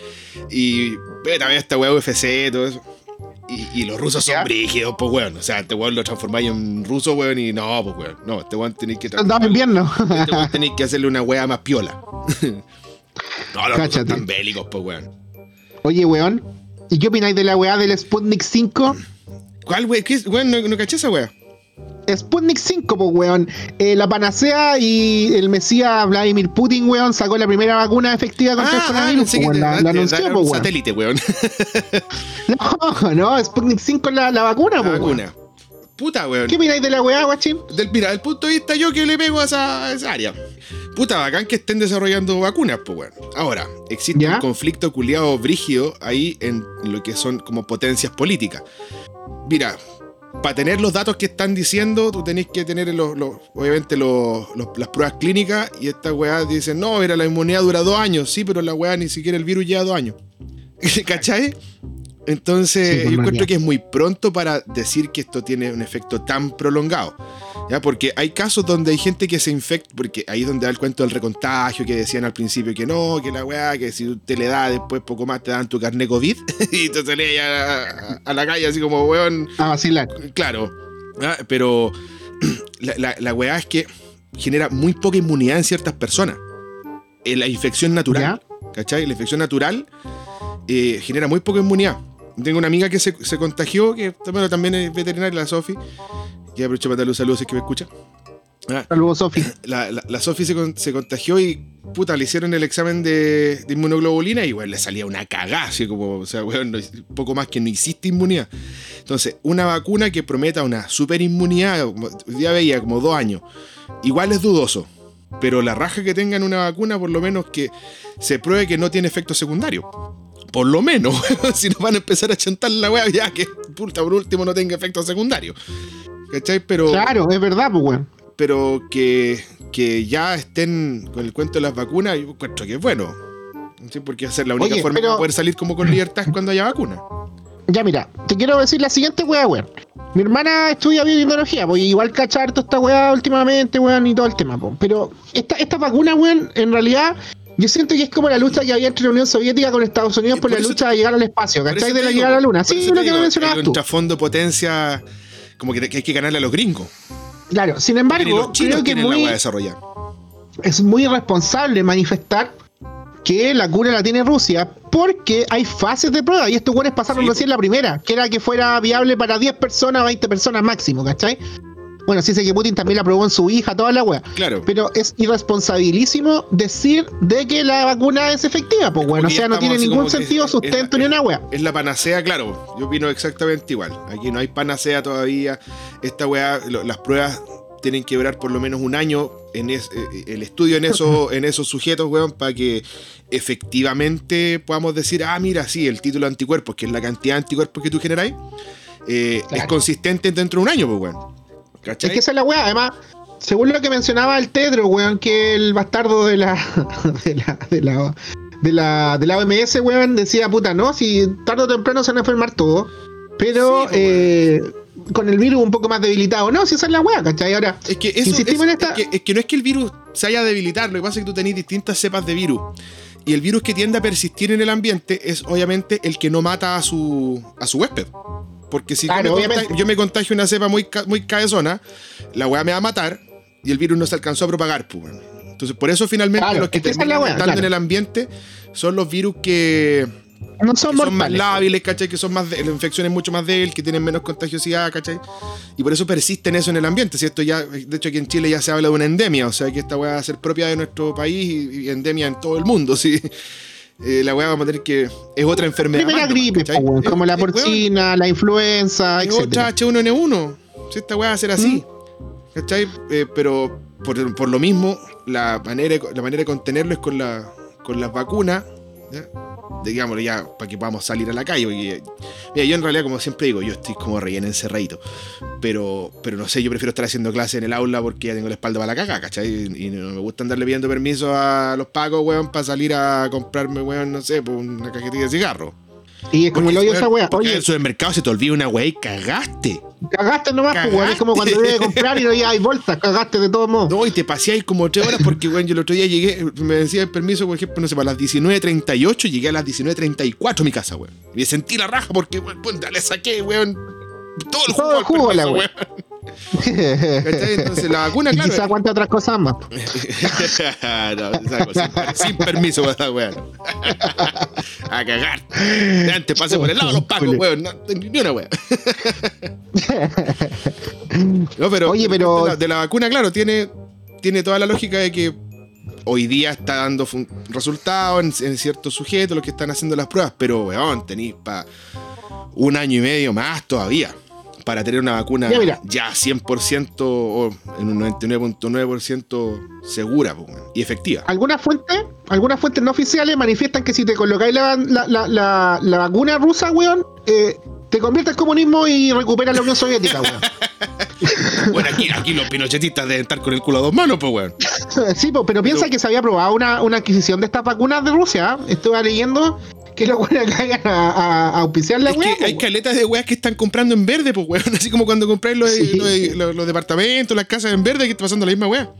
y ve, también esta weá UFC todo eso. Y, y los rusos son ¿Ya? brígidos, pues, weón. O sea, este weón lo transformáis en ruso, weón, y no, pues, weón. No, este weón tenéis que Soldado invierno. Este weón tenéis que hacerle una weá más piola. no, los rusos están bélicos, pues, weón. Oye, weón. ¿Y qué opináis de la weá del Sputnik 5? ¿Cuál, weón? ¿Qué es? Weón, no, no caché esa weá. Sputnik 5, pues, weón. Eh, la panacea y el mesías Vladimir Putin, weón, sacó la primera vacuna efectiva contra el coronavirus, pensé pues, que weón. te- La, la anunció, pues, weón. satélite, weón. No, no, Sputnik 5 es la, la vacuna, pues, weón. vacuna. Puta, weón. ¿Qué opináis de la weá, guachín? Del, mira, del punto de vista yo que le pego a esa, a esa área. Puta, bacán que estén desarrollando vacunas, pues, weón. Ahora, existe ¿Ya? un conflicto culiado brígido ahí en lo que son como potencias políticas. Mira, para tener los datos que están diciendo, tú tenés que tener los, obviamente los- las pruebas clínicas y esta weá dice, no, era la inmunidad dura dos años, sí, pero la weá ni siquiera el virus lleva dos años. ¿Cachai? Entonces, Sí, yo encuentro María. que es muy pronto para decir que esto tiene un efecto tan prolongado. ¿ya? Porque hay casos donde hay gente que se infecta, porque ahí es donde da el cuento del recontagio, que decían al principio que no, que la weá, que si te le da después poco más te dan tu carnet COVID y te salías a, a- a la calle así como weón, A vacilar. Claro, pero la, la, la weá es que genera muy poca inmunidad en ciertas personas. En la infección natural, ¿cachai? La infección natural eh, genera muy poca inmunidad. Tengo una amiga que se, se contagió, que bueno, también es veterinaria, la Sofi. Y aprovecho para darle un saludo si es que me escucha. Ah, Saludos, Sofi. la, la, la Sofi se, con- se contagió y puta, le hicieron el examen de, de inmunoglobulina y bueno, le salía una cagada, así como, o sea, weón, no- poco más que no existe inmunidad. Entonces, una vacuna que prometa una super inmunidad, día veía como dos años, igual es dudoso. Pero la raja que tengan una vacuna, por lo menos que se pruebe que no tiene efecto secundario. Por lo menos, si nos van a empezar a chantar la weá, ya que puta, por último no tenga efecto secundario. ¿Cachai? Pero Claro, es verdad, pues, weón. pero que, que ya estén con el cuento de las vacunas, yo encuentro que es bueno. Sí, porque va a ser la única Oye, forma pero- de poder salir como con libertad es cuando haya vacuna. Ya, mira, te quiero decir la siguiente weá, weón. Mi hermana estudia biotecnología, pues igual cachar toda esta weá últimamente, weón, y todo el tema, pues. Pero esta, esta vacuna, weón, en realidad, yo siento que es como la lucha que había entre la Unión Soviética con Estados Unidos por, por la lucha de llegar al espacio, ¿cachai? De la llegar a la Luna. Sí, lo que digo, mencionabas hay tú. un trasfondo de potencia como que hay que ganarle a los gringos. Claro, sin embargo, creo que muy, es muy irresponsable manifestar que la cura la tiene Rusia porque hay fases de prueba y estos güeyes pasaron Sí, recién la primera, que era que fuera viable para 10 personas, 20 personas máximo, ¿cachai? Bueno, sí sé que Putin también la probó en su hija, toda la wea. Claro. Pero es irresponsabilísimo decir de que la vacuna es efectiva, pues bueno, o sea, no tiene ningún sentido, es- es la- sustento ni una wea. Es la panacea, claro. Yo opino exactamente igual. Aquí no hay panacea todavía. Esta weá, lo- las pruebas tienen que durar por lo menos un año en es- eh, el estudio en, eso, en esos sujetos, weón, para que efectivamente podamos decir, ah, mira, sí, el título de anticuerpos, que es la cantidad de anticuerpos que tú generáis, eh, es consistente dentro de un año, pues, weón. ¿Cachai? Es que esa es la weá, además, según lo que mencionaba el Tedro, weón, que el bastardo de la. de la. de la. de la, de la OMS, weón, decía, puta, no, si tarde o temprano se van a enfermar todos, pero Sí, pues, eh, con el virus un poco más debilitado. No, si esa es la weá, ¿cachai? Ahora, Es que, eso, es, en esta- es que, es que no es que el virus se haya debilitar, lo que pasa es que tú tenés distintas cepas de virus. Y el virus que tiende a persistir en el ambiente es obviamente el que no mata a su, a su huésped. Porque si yo Claro, me contagio, yo me contagio una cepa muy, ca- muy cabezona, la weá me va a matar y el virus no se alcanzó a propagar. Pues. Entonces, por eso finalmente Claro, los que terminan estando claro. en el ambiente son los virus que, no que son son más lábiles, ¿cachai? Que son más de- la infección es mucho más débil, que tienen menos contagiosidad, ¿cachai? Y por eso persisten eso en el ambiente. Si esto ya, de hecho, aquí en Chile ya se habla de una endemia, o sea que esta weá va a ser propia de nuestro país y, y endemia en todo el mundo, sí. Eh, la weá vamos a tener que. Es otra enfermedad. Gripe, como la porcina, la influenza, es otra etc. H1N1. Si esta weá va a ser así. Mm. ¿Cachai? Eh, pero por, por lo mismo, la manera, de- la manera de contenerlo es con, la, con las vacunas. ¿ya? Digámoslo ya, para que podamos salir a la calle. porque, mira, yo en realidad, como siempre digo, yo estoy como relleno encerradito. Pero, pero no sé, yo prefiero estar haciendo clase en el aula porque ya tengo la espalda para la caga, ¿cachai? Y, no me gusta andarle pidiendo permiso a los pagos, weón, para salir a comprarme, weón, no sé, por una cajetilla de cigarro. Y es como el hoyo weón, esa weá. porque en Oye, el supermercado se te olvida una weá y cagaste. cagaste nomás, pues, weón. Es como cuando Cagaste. debes comprar y no hay bolsas, cagaste de todos modos. No, y te paseáis como tres horas porque, weón, yo el otro día llegué, me decía el permiso, por ejemplo, no sé, para las 19.38, llegué a las 19.34 a mi casa, weón. Y me sentí la raja porque, weón, le saqué, weón, todo el jugo, Todo el al jugo a la weá. ¿Cachai? Entonces la vacuna, y claro. quizá cuántas otras cosas más. no, sin, per- sin permiso esa weón. a cagar. Antes pase por el lado los pacos, weón. No, ni una weón. No, pero, Oye, pero- De la, de la vacuna, claro, tiene, tiene toda la lógica de que hoy día está dando resultados en, en ciertos sujetos los que están haciendo las pruebas, pero, weón, tenéis para un año y medio más todavía para tener una vacuna Ya, mira. ya 100% o en un 99.9% segura y efectiva. Algunas fuentes, algunas fuentes no oficiales manifiestan que si te colocáis la, la, la, vacuna rusa, weón, eh, te convierte al comunismo y recuperas la Unión Soviética, weón. Bueno, aquí, aquí los pinochetistas deben estar con el culo a dos manos, pues, weón. sí, pero piensa Pero- que se había aprobado una, una adquisición de estas vacunas de Rusia. Estuve leyendo que los weones caigan a, a, a auspiciar la Es weá. que hay caletas de weas que están comprando en verde, pues, weón. Así como cuando compráis los, Sí. los- los- los departamentos, las casas en verde, que está pasando la misma wea.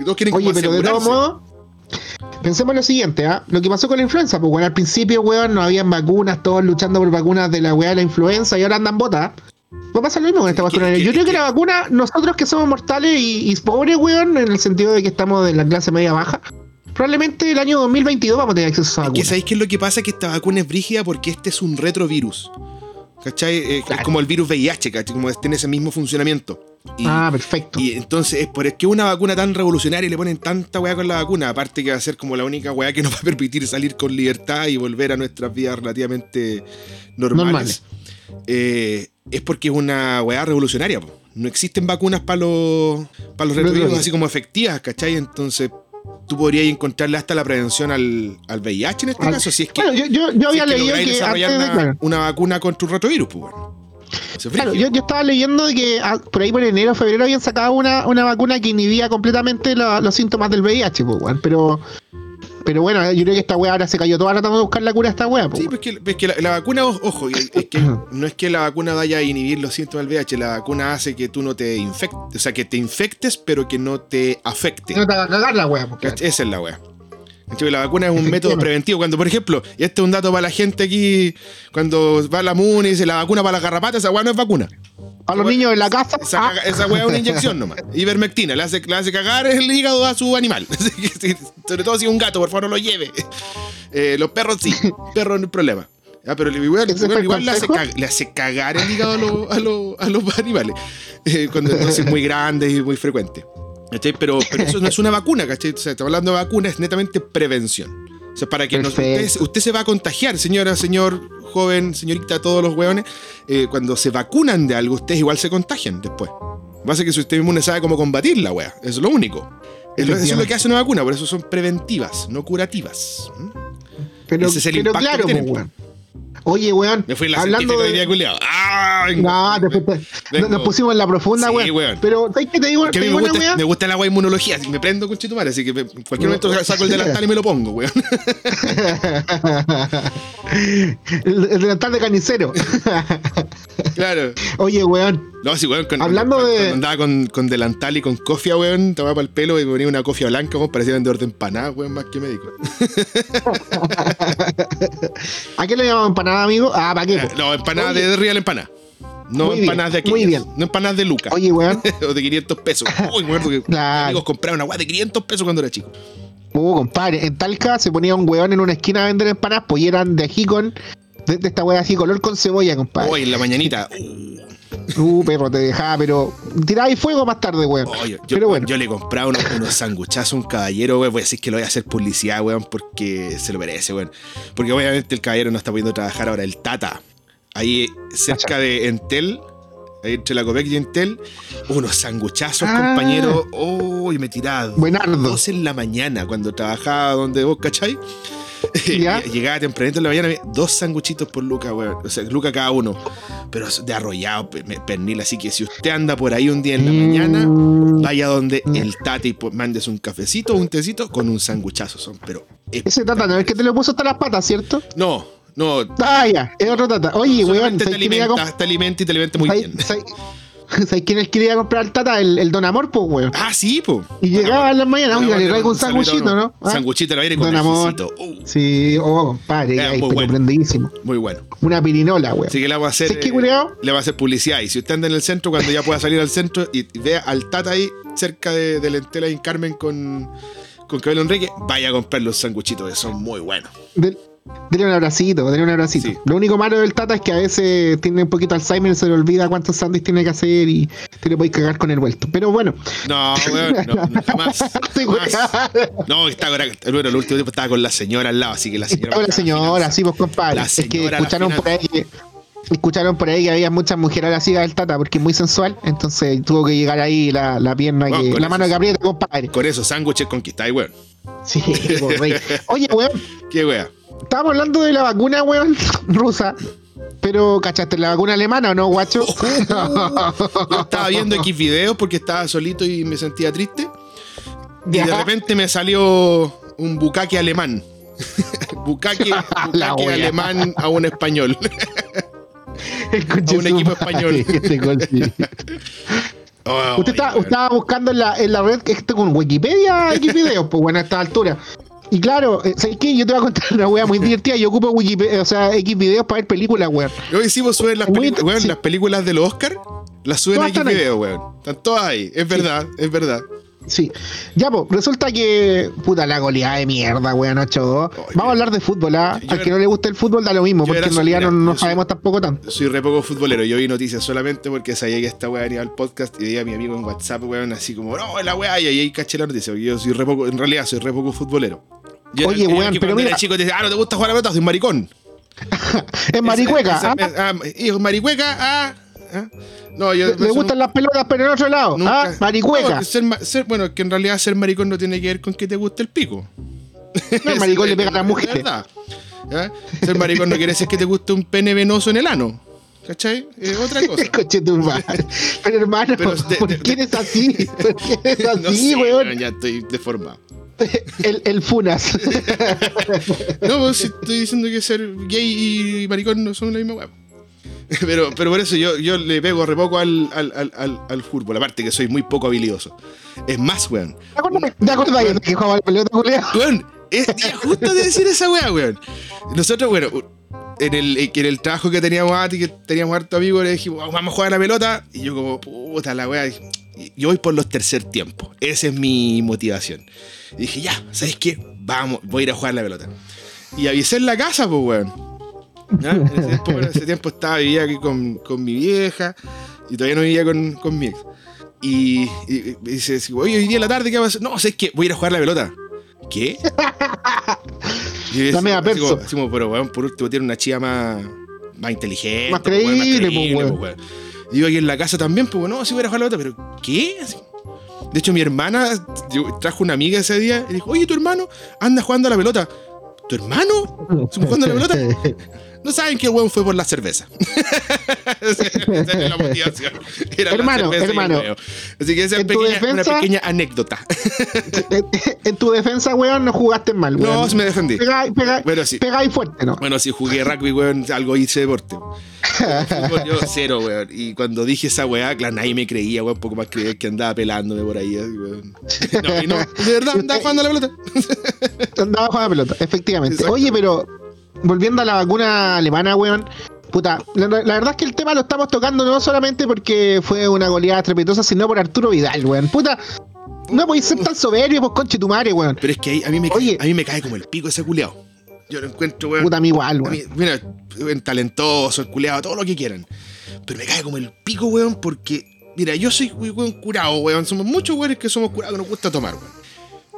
Y todos quieren Oye, pero de todos asegurarse. modos, pensemos en lo siguiente, ¿ah? Lo que pasó con la influenza, pues bueno, al principio, weón, no habían vacunas, todos luchando por vacunas de la weá de la influenza y ahora andan botas. Va a pasar lo mismo con esta vacuna. Yo creo que que- la vacuna, nosotros que somos mortales y, y pobres, weón, en el sentido de que estamos de la clase media baja, probablemente el año 2022 vamos a tener acceso a esa Es vacuna. que sabéis qué es lo que pasa, que esta vacuna es brígida porque este es un retrovirus. ¿Cachai? Eh, Es como el virus VIH, ¿cachai? Como tiene ese mismo funcionamiento. Y, Ah, perfecto. y entonces es por es que una vacuna tan revolucionaria y le ponen tanta weá con la vacuna, aparte que va a ser como la única weá que nos va a permitir salir con libertad y volver a nuestras vidas relativamente normales. Normales. eh, es porque es una weá revolucionaria. po. No existen vacunas para los, para los Retrovirus. así como efectivas, ¿cachai? Entonces tú podrías encontrarle hasta la prevención al, al VIH en este Al- caso, si es que, Bueno, yo, yo, yo si es había que leído que antes de, una, claro, una vacuna contra un retrovirus, pues bueno. Claro, yo, yo estaba leyendo de que ah, por ahí por enero, febrero habían sacado una, una vacuna que inhibía completamente la- los síntomas del VIH, pues, weón. Pero, pero bueno, yo creo que esta weá ahora se cayó toda tratando de buscar la cura a esta weá, pues. Sí, pues que, es que la, la vacuna, ojo, es que no es que la vacuna vaya a inhibir los síntomas del VIH, la vacuna hace que tú no te infectes, o sea, que te infectes, pero que no te afecte. No te hagas cagar la weá, pues, claro. ¿Cachai? Esa es la. ¿Cachai? La vacuna es un método preventivo. Cuando, por ejemplo, y este es un dato para la gente aquí, cuando va a la MUNI y dice la vacuna para la garrapata, esa wea no es vacuna. A los niños en la casa. Esa, ah, esa wea es una inyección nomás. Ivermectina, le hace, le hace cagar el hígado a su animal. Sobre todo si es un gato, por favor no lo lleve. Eh, los perros sí, perros no hay problema. Ah, pero igual, ¿Ese fue igual, el igual le, hace le cagar el hígado a, los- a los- a los animales. Eh, cuando entonces es muy grande y muy frecuente. ¿Cachai? Pero, pero eso no es una vacuna, ¿cachai? O sea, estamos hablando de vacuna, es netamente prevención. O sea, para que no, Perfecto. usted, usted se va a contagiar, señora, señor, joven, señorita, todos los hueones. eh, cuando se vacunan de algo, ustedes igual se contagian después. Pasa que su sistema inmune sabe cómo combatir la wea. Eso es lo único. Es lo- Eso es lo que hace una vacuna, por eso son preventivas, no curativas. ¿Mm? pero, ese es el pero impacto claro, que pues, tiene. weón. Oye, weón. Me fui en la hablando de. culiao. ¡Ah! No, vengo- nos pusimos en la profunda, Sí, weón. weón. Pero, ¿sabes qué te digo? Que te digo me una gusta, weá? me gusta el agua de inmunología, me prendo con Chetumare, así que en cualquier momento saco el delantal y me lo pongo, weón. el, el delantal de carnicero. claro. Oye, weón. No, sí, weón, con, Hablando de- andaba con, con delantal y con cofia, weón, tomaba para el pelo y ponía una cofia blanca, weón, parecía vendedor de empanadas, weón, más que médico. ¿A qué le llamamos empanada, amigo? Ah, ¿para qué? po? No, empanadas Oye. de Real Empanada. No Muy bien, empanadas de aquí. muy bien. No empanadas de Lucas. Oye, weón. o de 500 pesos. Uy, me que Claro. amigos compraron una weá de 500 pesos cuando era chico. Uh, compadre, en Talca se ponía un weón en una esquina a vender empanadas, pues y eran de ají con. De, de esta weá así, color con cebolla, compadre. Hoy en la mañanita. uh, perro, te dejaba, pero. Tiraba fuego más tarde, weón. Yo, pero bueno. yo le compraba unos, unos sanguchazos a un caballero, weón. Voy a decir que lo voy a hacer publicidad, weón, porque se lo merece, weón. Porque obviamente el caballero no está pudiendo trabajar ahora, el Tata. Ahí cerca de Entel, ahí entre la Copec y Entel, unos sanguchazos, Ah. compañero. Uy, me tiraba Buenardo. dos en la mañana cuando trabajaba donde vos, ¿cachai? Llegaba tempranito en la mañana, dos sanguchitos por Luca, weón. O sea, Luca cada uno. Pero de arrollado, pernil. Así que si usted anda por ahí un día en la mañana, vaya donde el tata y pues, mandes un cafecito o un tecito con un sanguchazo. Son, pero. Ese tata, no es que te lo puso hasta las patas, ¿cierto? No, no. Ah, ya, es otro tata. Oye, weón, te ¿sabes quién iba a alimenta, te alimenta y te alimenta muy ¿sabes- bien. Sabes- ¿Sabes quién es que iba a comprar al tata? El, el Don Amor, pues, weón. Ah, sí, po. Y llegaba en la mañana, Bueno, oiga, le traigo un sanguchito, ¿no? Ah, Sanguchito a la aire con Don Amor. Uh, Sí, oh, compadre, Era ahí, muy bueno. prendidísimo. muy bueno. Una pirinola, weón. Así que le vamos a hacer. ¿Sabes qué, eh, le va a hacer publicidad. Y si usted anda en el centro, cuando ya pueda salir al centro y vea al Tata ahí cerca de, de Lentela y en Carmen con, con Cabello Enrique, vaya a comprar los sanguchitos que son muy buenos. Dele un abracito, dele un abracito. Sí. Lo único malo del Tata es que a veces tiene un poquito Alzheimer, se le olvida cuántos sándwiches tiene que hacer y te le podéis cagar con el vuelto. Pero bueno, No, weón, no, no, jamás. Weón. No, bueno, el último tiempo estaba con la señora al lado, así que la señora. Estaba la señora, sí, pues compadre. La es que escucharon por ahí que escucharon por ahí que había muchas mujeres a la del Tata porque es muy sensual, entonces tuvo que llegar ahí la, la pierna Bueno, que, con la eso mano que aprieta, compadre. Con esos sándwiches conquistáis, weón. Sí, por rey. Oye, weón, Qué wea. Estábamos hablando de la vacuna, weón, rusa. Pero, ¿cachaste la vacuna alemana o no, guacho? Yo estaba viendo X videos porque estaba solito y me sentía triste. Y de repente me salió un bucaque alemán. bucaque, alemán a un español. A un equipo español. este. Oh, Usted estaba buscando en la, en la red que con Wikipedia X videos, pues bueno, a esta altura. Y claro, eh, ¿sabes qué? Yo te voy a contar una wea muy divertida. Yo ocupo Wikipedia, o sea, X videos para ver películas, weón. Lo hicimos suben las, Muy películas, weón, sí. las películas de los Oscar. Las suben Todas aquí están ahí. video, weón. Están todas ahí. Es verdad, es verdad. Sí. Ya, pues, resulta que. Puta, la goleada de mierda, weón, 8-2. Oye. Vamos a hablar de fútbol, ¿ah? Al que no le guste el fútbol da lo mismo, porque en realidad mira, no, no yo soy- sabemos tampoco tanto. Soy re poco futbolero. Yo vi noticias solamente porque sabía que esta weá venía al podcast y veía a mi amigo en WhatsApp, weón, así como, no, la weá, y ahí caché la noticia. Porque yo soy re poco, en realidad soy re poco futbolero. Yo Oye, weón, pero cuando mira- chico te decía, ah, no te gusta jugar a pelota, soy un maricón. Es maricueca, esa- ah, hijo, maricueca, ah. No, yo. Le, le eso gustan las pelotas, pero en otro lado. nunca- ¿Ah? Maricueca. No, que ser ma- ser- bueno, que en realidad ser maricón no tiene que ver con que te guste el pico. No, el maricón le pega a las Es mujeres. verdad. ¿Ya? Ser maricón no quiere decir que te guste un pene venoso en el ano. ¿Cachai? Otra cosa. Pero hermano, Pero ¿por qué eres así? ¿Por qué eres así, No sé, weón? weón, ya estoy deformado. El, el Funas. No, pues estoy diciendo que ser gay y maricón no son la misma weá. Pero, pero por eso yo, yo le pego re poco al, al, al, al, al fútbol, aparte que soy muy poco habilidoso. Es más, weón. ¿Te acuerdas ¿Te acuerdas de que jugaba la pelota? Weón, es justo de decir esa weá, weón. Nosotros, bueno, en el, en el trabajo que teníamos antes, que teníamos harto amigos, le dijimos, vamos a jugar a la pelota. Y yo como, puta la weá. Yo voy por los tercer tiempos. Esa es mi motivación. Y dije, ya, ¿sabes qué? Vamos, voy a ir a jugar a la pelota. Y avisé en la casa, pues, weón. ¿Ya? En ese tiempo, bueno, en ese tiempo estaba, vivía aquí con, con mi vieja y todavía no vivía con, con mi ex. Y, y- y dice, oye, hoy día en la tarde, ¿qué vas a hacer? No, ¿sabes qué? Voy a ir a jugar a la pelota. ¿Qué? Y La media así como- perso. así como, pero weón, por último tiene una chica más, más inteligente. Más pues, creíble, pues, weón. pues. Y yo aquí en la casa también, pues no, sí voy a ir a jugar a la pelota, pero ¿qué? Así- De hecho, mi hermana trajo una amiga ese día y dijo, oye, tu hermano anda jugando a la pelota. ¿Tu hermano? ¿Estamos jugando a la pelota? No saben que el weón fue por la cerveza. esa es la motivación. Era la Hermano, y el hermano. Así que esa es pequeña- una defensa- pequeña anécdota. en tu defensa, weón, no jugaste mal, weón. no, me defendí. Pegáis, pegáis, Bueno, sí. pegáis fuerte, ¿no? Bueno, si jugué rugby, weón, algo hice deporte. Fútbol, yo cero, weón. Y cuando dije esa weá, claro, nadie me creía, weón. Poco más creía que andaba pelándome por ahí, weón. No, y no, de verdad, andaba jugando a la pelota. Andaba jugando pelota, efectivamente. Exacto. Oye, pero volviendo a la vacuna alemana, weón. Puta, la, la verdad es que el tema lo estamos tocando no solamente porque fue una goleada estrepitosa, sino por Arturo Vidal, weón. Puta, no podéis ser tan soberbio, pues conche tu madre, weón. Pero es que ahí, a, mí me Oye. cae, a mí me cae como el pico ese culeado. Yo lo encuentro, weón. Puta, a mí igual, weón. mí- mira, weón, talentoso, el culeado, todo lo que quieran. Pero me cae como el pico, weón, porque, mira, yo soy weón curado, weón. Somos muchos weones que somos curados que nos gusta tomar, weón.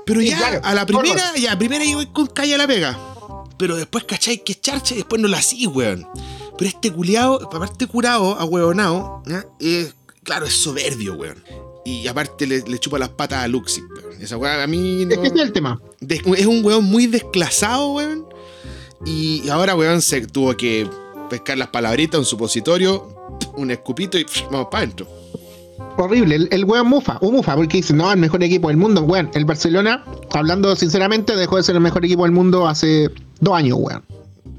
Pero ya, claro, a la primera, ya, a primera yo voy con calle a la pega. Pero después, ¿cachai? Que charcha y después no la así, weón. Pero este culiado, aparte curado, ahueonado, ¿ya? Eh, claro, es soberbio, weón. Y aparte le, le chupa las patas a Luxi, weón. Esa weón a mí no... Es que es el tema. Es un weón muy desclasado, weón. Y ahora, weón, se tuvo que pescar las palabritas, un supositorio, un escupito y pff, vamos para adentro. Horrible, el, el weón mufa, un mufa, porque dice, no, el mejor equipo del mundo, weón. El Barcelona, hablando sinceramente, dejó de ser el mejor equipo del mundo hace dos años, weón.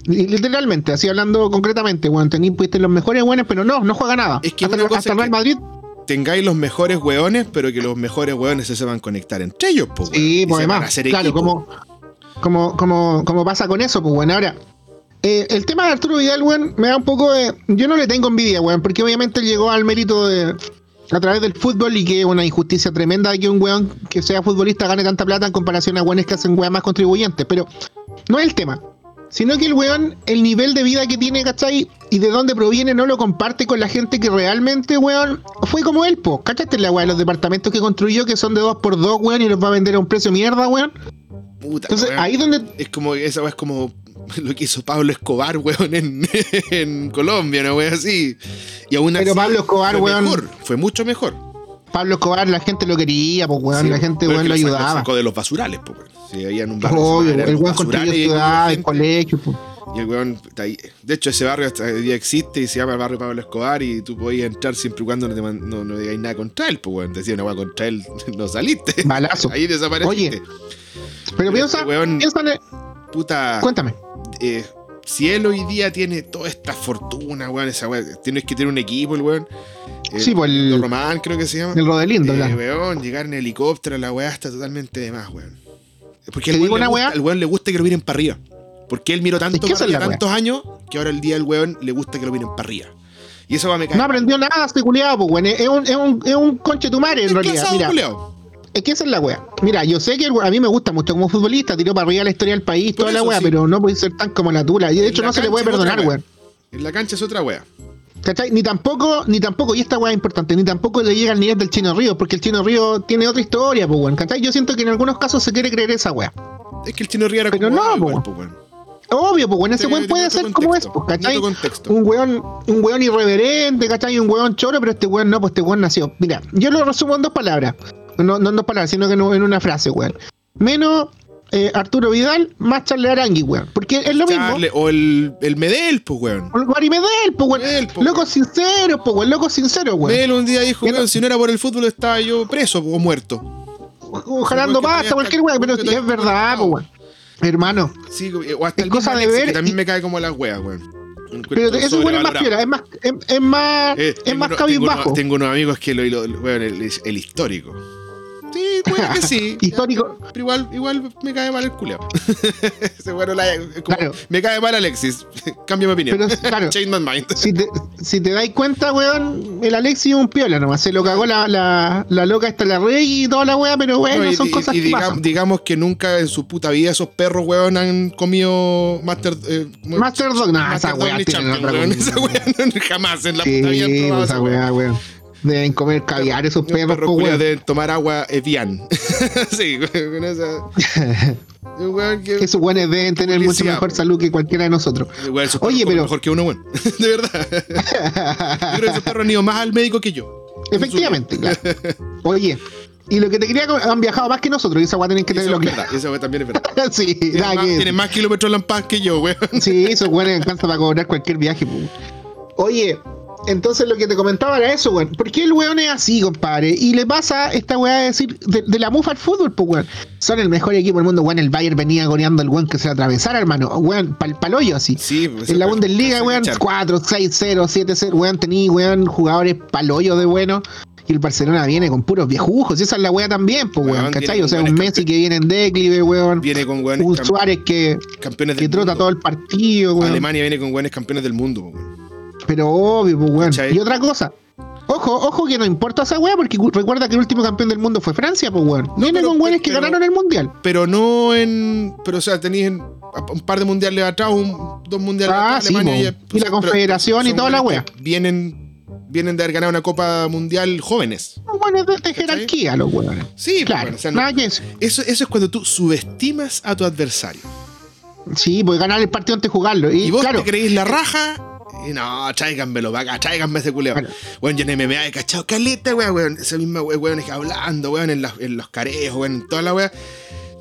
Literalmente, así hablando concretamente, weón. Tenéis pudiste los mejores weones, pero no, no juega nada. Es que hasta una cosa hasta es Real que- Madrid, Tengáis los mejores weones, pero que los mejores weones se sepan conectar entre ellos, pues, weón. sí, pues además, claro, como, como, como, como pasa con eso, pues bueno, ahora. eh, el tema de Arturo Vidal, weón, me da un poco de. Yo no le tengo envidia, weón, porque obviamente llegó al mérito de. A través del fútbol y que es una injusticia tremenda que un weón que sea futbolista gane tanta plata en comparación a weones que hacen weón más contribuyentes. Pero no es el tema. Sino que el weón, el nivel de vida que tiene, ¿cachai? Y de dónde proviene no lo comparte con la gente que realmente, weón, fue como él, po. ¿Cachaste la weón? Los departamentos que construyó que son de 2 por 2 weón, y los va a vender a un precio mierda, weón. Puta, Entonces, weón. ahí donde Es como, esa weá es como lo que hizo Pablo Escobar, weón, en, en Colombia, ¿no, weón? Así. Y aún Pero así, Pablo Escobar, fue weón. Mejor, fue mucho mejor. Pablo Escobar, la gente lo quería, pues weón, Sí, la gente, weón, lo ayudaba. sacó de los basurales, pues, weón. Si había en un barrio. Obvio, el weón construyó ciudades, gente- colegios, pues. Y el weón está ahí. De hecho, ese barrio hasta hoy día existe y se llama el barrio Pablo Escobar y tú podías entrar siempre y cuando no, te man- no, no digáis nada contra él, pues weón. Decía una weá contra él, no saliste. Balazo. Ahí desapareciste. Oye, Pero piensa, Este weón- piensa en el- Puta. Cuéntame. eh, si él hoy día tiene toda esta fortuna, weón, esa weón, tienes que tener un equipo, el weón. Eh, Sí, pues el- Román, creo que se llama. El Rodelindo, Eh, weón, llegar en helicóptero, la weá está totalmente de más, weón. Porque ¿Te al digo weón, weá? al weón le gusta que lo miren para arriba. Porque él miró tanto Es que para weá. tantos años que ahora el día del weón le gusta que lo miren para arriba. Y eso va me cae. No aprendió nada este culiado, pues, weón. Es un, es un, es un conche tu madre, en realidad. Mira, culiao. Es que esa es la wea. Mira, yo sé que el a mí me gusta mucho como futbolista, tiró para arriba la historia del país, Por toda la wea, sí. pero no puede ser tan como la tula. Y de En hecho no se le puede perdonar, wea. weón. En la cancha es otra weá. ¿Cachai? Ni tampoco, ni tampoco, y esta weá es importante, ni tampoco le llega al nivel del Chino Río, porque el Chino Río tiene otra historia, pues weón. ¿Cachai? Yo siento que en algunos casos se quiere creer esa weá. Es que el chino Ría era Pero como no, po. po, weón. Obvio, pues weón, ese weón puede ser como es, pues, ¿cachai? Un weón, un weón irreverente, ¿cachai? Un weón choro, pero este weón no, pues este weón nació. Mira, yo lo resumo en dos palabras. No, no dos palabras, sino que en, en una frase, weón. Menos eh, Arturo Vidal, más Charles Arangui, weón. Porque es lo mismo. O el, el Medel, pues, weón. O el Guari Medel, pues, weón. Medel, po, Locos sinceros, pues, weón. Locos sinceros, weón. Medel un día dijo, weón, si no era por el fútbol estaba yo preso o muerto. O jalando pasta, cualquier weón. Pero es verdad, pues, weón. Hermano. Sí, o hasta Es el cosa de ver que también y- me cae como las weas, weón. Pero ese weón es más piola, es más, es, es más, Eh, es más uno- cabizbajo. Tengo, unos- amigos que lo, lo- lo- weón, el, el histórico. Sí, puede que sí. Histórico. Pero igual, igual me cae mal el culeado. Weón como, Claro. Me cae mal Alexis. Cambio mi opinión. Pero, claro. Change my mind. si te, si te dais cuenta, weón, el Alexis es un piola nomás. Se lo cagó la, la, la loca esta la rey y toda la weá, pero bueno, No, y, son y- cosas y que diga- pasan. digamos que nunca en su puta vida esos perros, weón, han comido Master... eh. Master Dog, no, esa weá otra weón. Esa weá no- jamás en la Sí, puta vida esa weá. weá, weón. Deben comer caviar esos Los perros, perros culiados weón. deben tomar agua Evian. sí, con esa... Weón que... Esos weones deben tener mucho mejor salud que cualquiera de nosotros. Weón, esos Oye, perros pero- mejor que uno, weón. De verdad. Yo creo que esos perros han ido más al médico que yo. Efectivamente, claro. Oye, y lo que te quería han viajado más que nosotros, y esa weá tienen que tenerlo claro. Esa weá también es verdad. sí, Tienen más, que tienen más kilómetros de que yo, weón. Sí, esos weones alcanzan para cobrar cualquier viaje, po. Oye, entonces lo que te comentaba era eso, weón. ¿Por qué el weón es así, compadre? Y le pasa esta weá de decir, de, de la mufa al fútbol, pues, weón. Son el mejor equipo del mundo, weón. El Bayern venía goleando al weón que se le atravesara, hermano. Weón, pal paloyo así. Sí, pues, En la Bundesliga, weón, cachar. 4, 6, 0, 7, 0, weón, tenía, weón, jugadores paloyo de bueno. Y el Barcelona viene con puros viejujos. Y esa es la weá también, pues, Weón, weón, ¿cachai? O sea, un Messi que viene en declive, weón. Viene con weones Un Suárez que, campeones que trota mundo. todo el partido, weón. Alemania viene con weones campeones del mundo, po, weón. Pero obvio, pues, weón. ¿Cachai? Y otra cosa. Ojo, ojo que no importa esa weá, porque cu- recuerda que el último campeón del mundo fue Francia, pues, weón. Viene pero- con weones que pero- ganaron el mundial. Pero no en. Pero, o sea, tenéis en- un par de mundiales atrás, un, dos mundiales Ah, atrás. sí, po. ya- Y la pero- Confederación y toda la que Vienen, vienen de haber ganado una Copa Mundial jóvenes. Weones de, de jerarquía, los weones. Sí, pues, Claro, bueno, o sea, no- nada que eso. eso, eso es cuando tú subestimas a tu adversario. Sí, pues ganar el partido antes de jugarlo. Y, Y vos claro, te creéis la raja. Y no, tráiganmelo para acá, tráiganme ese culeo. Claro. Weón, yo en MMA he cachado caleta, weón, weón. Esa misma weón, weón, es hablando, weón, en, las- en los carejos, weón, en toda la weón.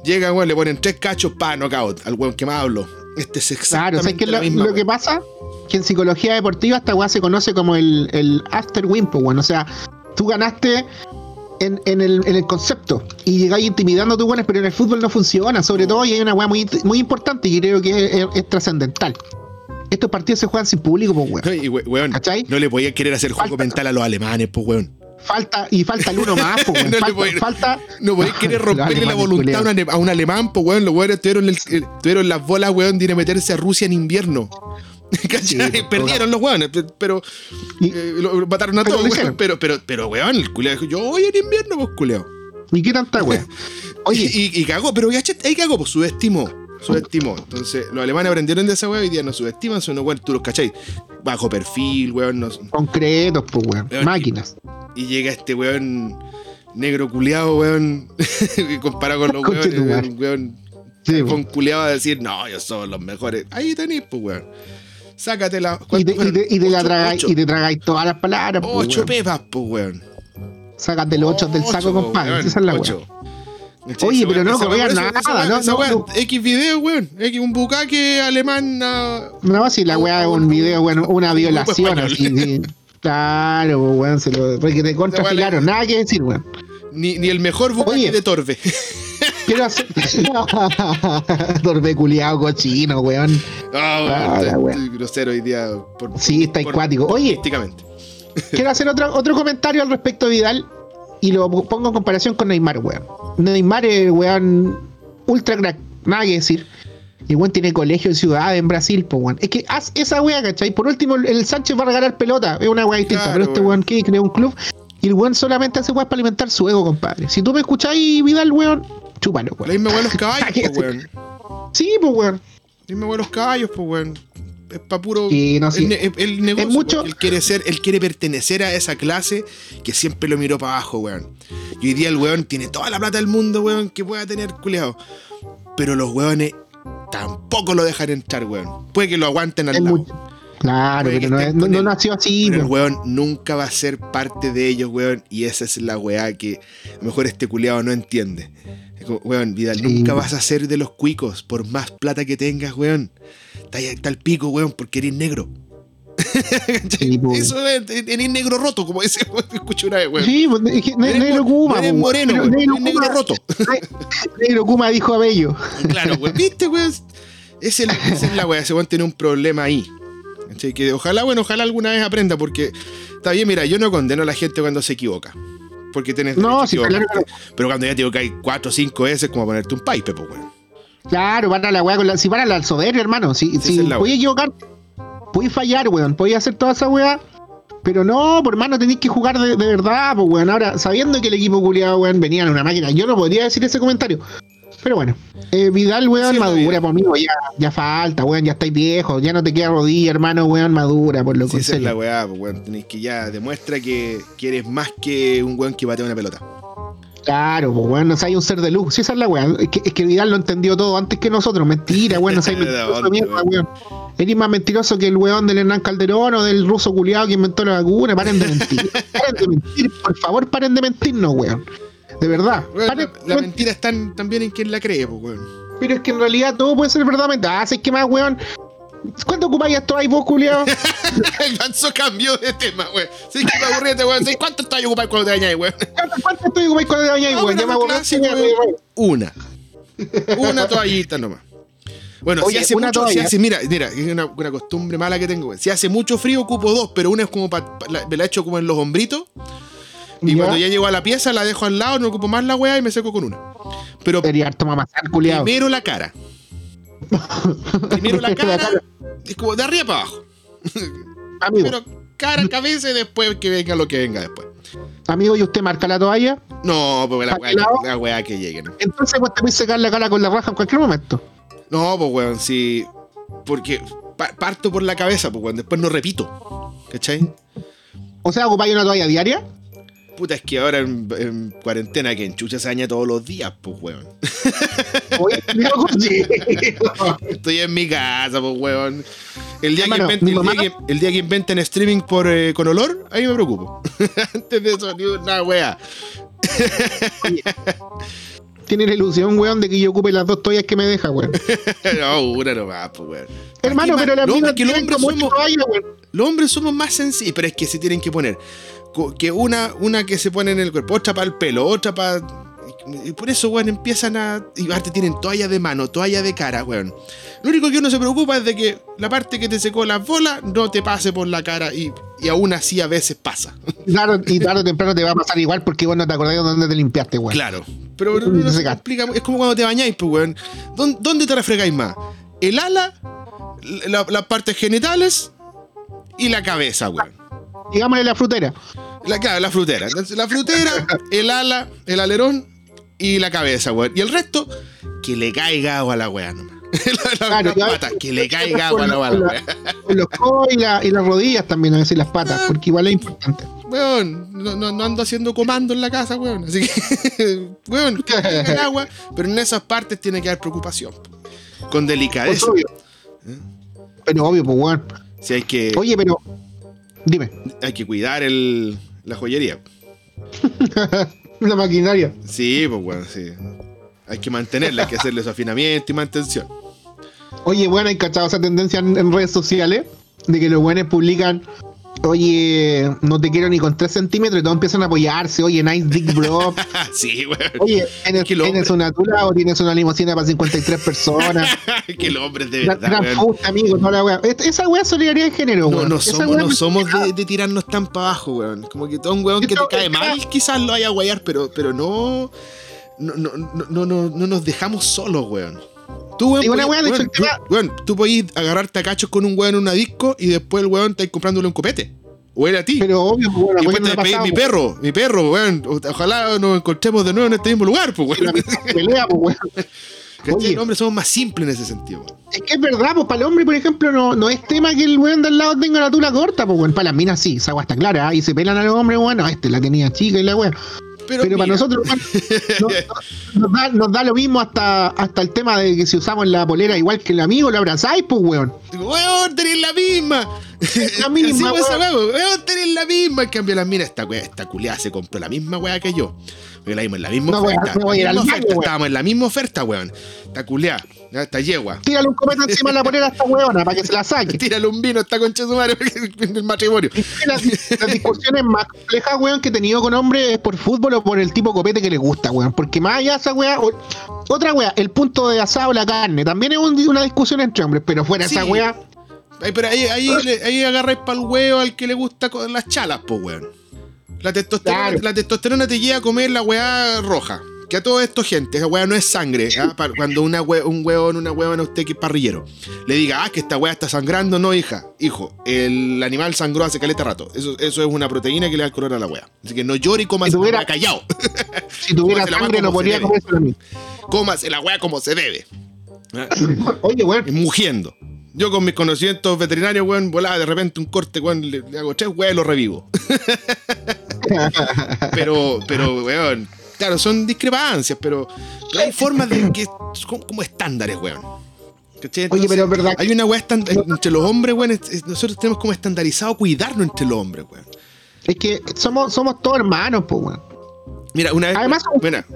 Llega, weón, le ponen tres cachos para knockout al weón que más hablo. Este es claro, exactamente ¿sabes qué es la lo, misma, lo que pasa? Que en psicología deportiva esta weá se conoce como el, el after win, pues, weón. O sea, tú ganaste en, en el, en el concepto y llegáis intimidando a tus weones, pero en el fútbol no funciona, sobre todo, y hay una weá muy, muy importante y creo que es, es- es trascendental. Estos partidos se juegan sin público, pues, weón. Y, we- weón, ¿Cachai? no le podía querer hacer juego mental a los alemanes, pues, weón. Falta, y falta el uno más, pues, weón. No falta, podía- falta- No podéis querer romperle la voluntad a a un alemán, pues, weón. Los weones tuvieron, el- el- tuvieron las bolas, weón, de ir a meterse a Rusia en invierno. Sí, Perdieron los weones, pe- pero Y- eh, lo, mataron a pero todos, weón. Pero, pero, pero, weón, el culeo dijo, yo voy en invierno, pues, culeo. ¿Y qué tanta weá? Oye, y, y cagó, pero ahí cagó, pues subestimó. Subestimó. Entonces, los alemanes aprendieron de esa weá, hoy día no subestiman, son unos weón, tú los cachai. Bajo perfil, weón, no- concretos, pues, weón. Weón, Máquinas. y llega este weón negro culeado, weón, y comparado con los weones, un weón Sí, con culeado a decir, no, ellos son los mejores. Ahí tenéis, pues, weón. Sácate la. Y te, y te, y te la Ocho- tragáis, ocho- y te tragáis todas las palabras, pues, Ocho weón. pepas, pues, weón. Sácate los ocho del saco, Ocho, compadre. weón, Esa es la weá. Oye, pero no esa nada, no, esa no. X video, weón. X, un bucaque alemán. No, si la weá es un video, bueno, una violación así. sí. Claro, weón, se lo contra filaron, nada que decir, weón. ni, ni el mejor bucaque Oye. de Torbe. Quiero hacer. Torbe culiado cochino, weón. Ah, estoy grosero hoy día. Por, Sí, está por- acuático. Oye, quiero hacer otro, otro comentario al respecto Vidal y lo pongo en comparación con Neymar, weón. Neymar es weón ultra crack, nada que decir. Y weón tiene colegio en ciudad en Brasil, pues weón. Es que haz esa weá, ¿cachai? Por último, el Sánchez va a regalar pelota, es una weá distinta, Claro, pero este weón. weón que creó un club y el weón solamente hace weá para alimentar su ego, compadre. Si tú me escucháis, Vidal, weón, chúpalo, weón. misma weá los caballos, ¿Qué pues, weón. Sí, pues weón. Misma weá los caballos, pues, weón. Es pa' puro. Sí, no, sí. el, el negocio. mucho- Él quiere ser, él quiere pertenecer a esa clase que siempre lo miró para abajo, weón. Y hoy día el weón tiene toda la plata del mundo, weón, que pueda tener culeado. Pero los weones tampoco lo dejan entrar, weón. Puede que lo aguanten al Es lado. mucho. Claro, pero no, es- no, nació así, Pero el weón. nunca va a ser parte de ellos, weón. Y esa es la weá que a lo mejor este culeado no entiende. Como, weón, Vidal, Sí. nunca vas a ser de los cuicos, por más plata que tengas, weón. Está, ahí- está el pico, weón, porque eres negro. Sí, pues. Eso es, eres negro roto, como dice, escuché una vez, weón. Sí, pues, es que ne- Eres Negro Kuma, eres pues, moreno, weón, Negro eres negro roto. Negro Kuma dijo a Bello. Claro, weón. ¿Viste, weón? Esa es la, esa es la weá, ese weón tiene un problema ahí. ¿Cachai? Que ojalá, bueno, ojalá alguna vez aprenda, porque está bien, mira, yo no condeno a la gente cuando se equivoca. Porque tienes No, sí, claro. Pero cuando ya te equivocáis cuatro o cinco veces, como ponerte un pipe, pues, weón. Claro, van a la weá con la. Si van a la soberbia, hermano. Si, Esa si voy a equivocar, voy a fallar, weón. Voy a hacer toda esa weá. Pero no, por hermano, tenéis que jugar de, de verdad, pues weón. Ahora, sabiendo que el equipo culiado, weón, venía en una máquina, yo no podría decir ese comentario. Pero bueno, eh, Vidal, weón, Sí, madura, por mí, ya, ya falta, weón, ya estáis viejos, ya no te queda rodilla, hermano, weón, madura, por lo Si que esa es la weá, pues, weón. Tenéis que ya demuestra que, que eres más que un weón que batea una pelota. Claro, pues weón, no hay un ser de luz. Si esa es la weá. Es que, es que Vidal lo entendió todo antes que nosotros. Mentira, weón, no ¿De mentiroso, mierda, weón? weón. Eres más mentiroso que el weón del Hernán Calderón o del ruso culiado que inventó la vacuna. Paren de mentir. paren de mentir, por favor, paren de mentirnos, weón. De verdad. Weón, Paren- la, la mentira está también en quien la cree, pues, weón. Pero es que en realidad todo puede ser verdaderamente. Ah, ¿sabes qué más, weón? ¿Cuánto ocupáis esto ahí vos, culiado? El manso cambió de tema, weón. Sí, que me aburrí este weón. Sí, ¿Cuánto estás ocupado cuando te bañáis, weón? ¿Cuánto, estoy ocupáis cuando te bañáis, Ah, weón? Ya me aburrí. Una. Una toallita nomás. Bueno, Oye, si hace una mucho, si toalla. hace, mira, mira, es una, una costumbre mala que tengo, weón. Si hace mucho frío ocupo dos, pero una es como pa- pa- la- me la echo como en los hombritos. Y Ya. cuando ya llego a la pieza la dejo al lado, no ocupo más la weá y me seco con una. Pero Sería harto mamazán, culiado. primero la cara. Primero la cara. Es como de arriba para abajo. Amigo, Pero cara, cabeza y después que venga lo que venga después. amigo, ¿y usted marca la toalla? No, porque la ¿Pa' weá, que- la weá que llegue, ¿no? Entonces, pues te puedes secar la cara con la raja en cualquier momento. No, pues weón, sí. Porque pa- parto por la cabeza, pues weón, después no repito. ¿Cachai? O sea, ocupáis una toalla diaria. Puta, es que ahora en, en cuarentena que en chucha se baña todos los días, pues weón. Estoy en mi casa, pues weón. El día, que, inventen, mi el, mamá- día que, el día que inventen streaming por, eh, con olor, ahí me preocupo. Antes de eso, ni una wea. Tiene la ilusión, weón, de que yo ocupe las dos toallas que me deja, weón. no, una nomás, pues weón. Hermano, pero no, minas es que los tienen hombres somos- weón. Los hombres somos más sencillos, pero es que se tienen que poner que una, una que se pone en el cuerpo, otra para el pelo, otra para. Y por eso, weón, empiezan a. Y aparte tienen toalla de mano, toalla de cara, weón. Lo único que uno se preocupa es de que la parte que te secó las bolas no te pase por la cara y, y aún así a veces pasa. Tarde, y tarde o temprano te va a pasar igual porque vos no te acordás de dónde te limpiaste, weón. Claro. Pero no, no se Seca. explica. Es como cuando te bañáis, pues, weón. ¿Dónde, dónde te refregáis más? ¿El ala? la- las partes genitales? Y la cabeza, weón. Digámosle la frutera. La, claro, la frutera. La frutera, el ala, el alerón y la cabeza, weón. Y el resto, que le caiga agua a la weá nomás. La- la- Claro, las patas, que le caiga agua a la, weá. Los codos y, la- y las rodillas también, a veces las patas, porque igual es importante. Weón, no, no, no ando haciendo comando en la casa, weón. Así que, weón, que le caiga el agua. Pero en esas partes tiene que haber preocupación. Con Pues delicadeza. obvio. Pero obvio, pues, weón. Si hay que, Oye, pero. Dime. hay que cuidar el, la joyería. la maquinaria. Sí, pues weón, sí. Hay que mantenerla, hay que hacerle su afinamiento y mantención. Oye, bueno, hay cachado esa tendencia en, en redes sociales de que los buenos publican Oye, no te quiero ni con 3 centímetros y todos empiezan a apoyarse. Oye, nice dick, bro. sí, weón. Oye, ¿tienes, ¿tienes una tula o tienes una limusina para 53 personas? que los hombres de verdad. Gran puta, amigo, no la wea. Esa wea es solidaridad de género, weón. No, no somos, no somos de, de, tirarnos tan para abajo, weón. Como que todo un weón que te cae mal, quizás lo vaya a guayar, pero, pero no, no, no, no, no, no nos dejamos solos, weón. Tú, weón, una weón, weón, tú, weón, agarrarte a cachos con un weón en una disco y después el weón está comprándole un copete. O era a ti. Pero obvio, pues, weón. Y después te pedir mi perro, mi perro, weón. Ojalá nos encontremos de nuevo en este mismo lugar, pues, weón. Pelea, pues, weón. Oye, los hombres somos más simples en ese sentido. Es que es verdad, pues para el hombre, por ejemplo, no, no es tema que el weón de al lado tenga la tula corta, pues weón. Para las minas sí, esa agua está clara, ¿eh? y se pelan a los hombres, bueno, este la tenía chica y la weón. Pero, pero para nosotros no, nos, da, nos, da, lo mismo hasta, hasta el tema de que si usamos la polera igual que el amigo, lo abrazáis, pues weón. Weón, tenés la misma. La misma, tenés la misma. En cambio, la mina, esta weá, esta culiada se compró la misma weá que yo. Porque la vimos en la misma no, oferta. Weón, voy la misma oferta estábamos en la misma oferta, weón. Esta culiada, esta yegua. Tírale un cometa encima de la polera a esta weona para que se la saque. Tírale un vino a esta concha de su madre en el matrimonio. Las, las discusiones más complejas, weón, que he tenido con hombres es por fútbol o por el tipo de copete que les gusta, weón. Porque más allá de esa weá, otra weá, el punto de asado la carne, también es un, una discusión entre hombres, pero fuera Sí. esa weá. Ay, pero ahí, ahí, ahí agarráis para el huevo al que le gusta con las chalas, pues, weón. La testosterona, Claro. la testosterona te lleva a comer la weá roja. Que a todo esto, gente, esa weá no es sangre. ¿ah? Cuando una hue- un huevón, una huevona, usted que es parrillero, le diga, ah, que esta weá está sangrando, no, hija. Hijo, el animal sangró hace caleta rato. Eso, eso es una proteína que le da el color a la weá. Así que no llore y coma Si tuviera- callado. Si tuviera sangre no podría comerse la misma. Cómase la weá como se debe. ¿ah? Oye, weón. mugiendo. Yo con mis conocimientos veterinarios, weón, volaba de repente un corte, weón, le, le hago tres weón y lo revivo. pero, pero, weón, claro, son discrepancias, pero, hay formas de que son como estándares, weón. Oye, pero es verdad Hay una weá entre los hombres, weón, nosotros tenemos como estandarizado cuidarnos entre los hombres, weón. Es que somos, somos todos hermanos, pues, weón. Mira, una vez, Además, mira,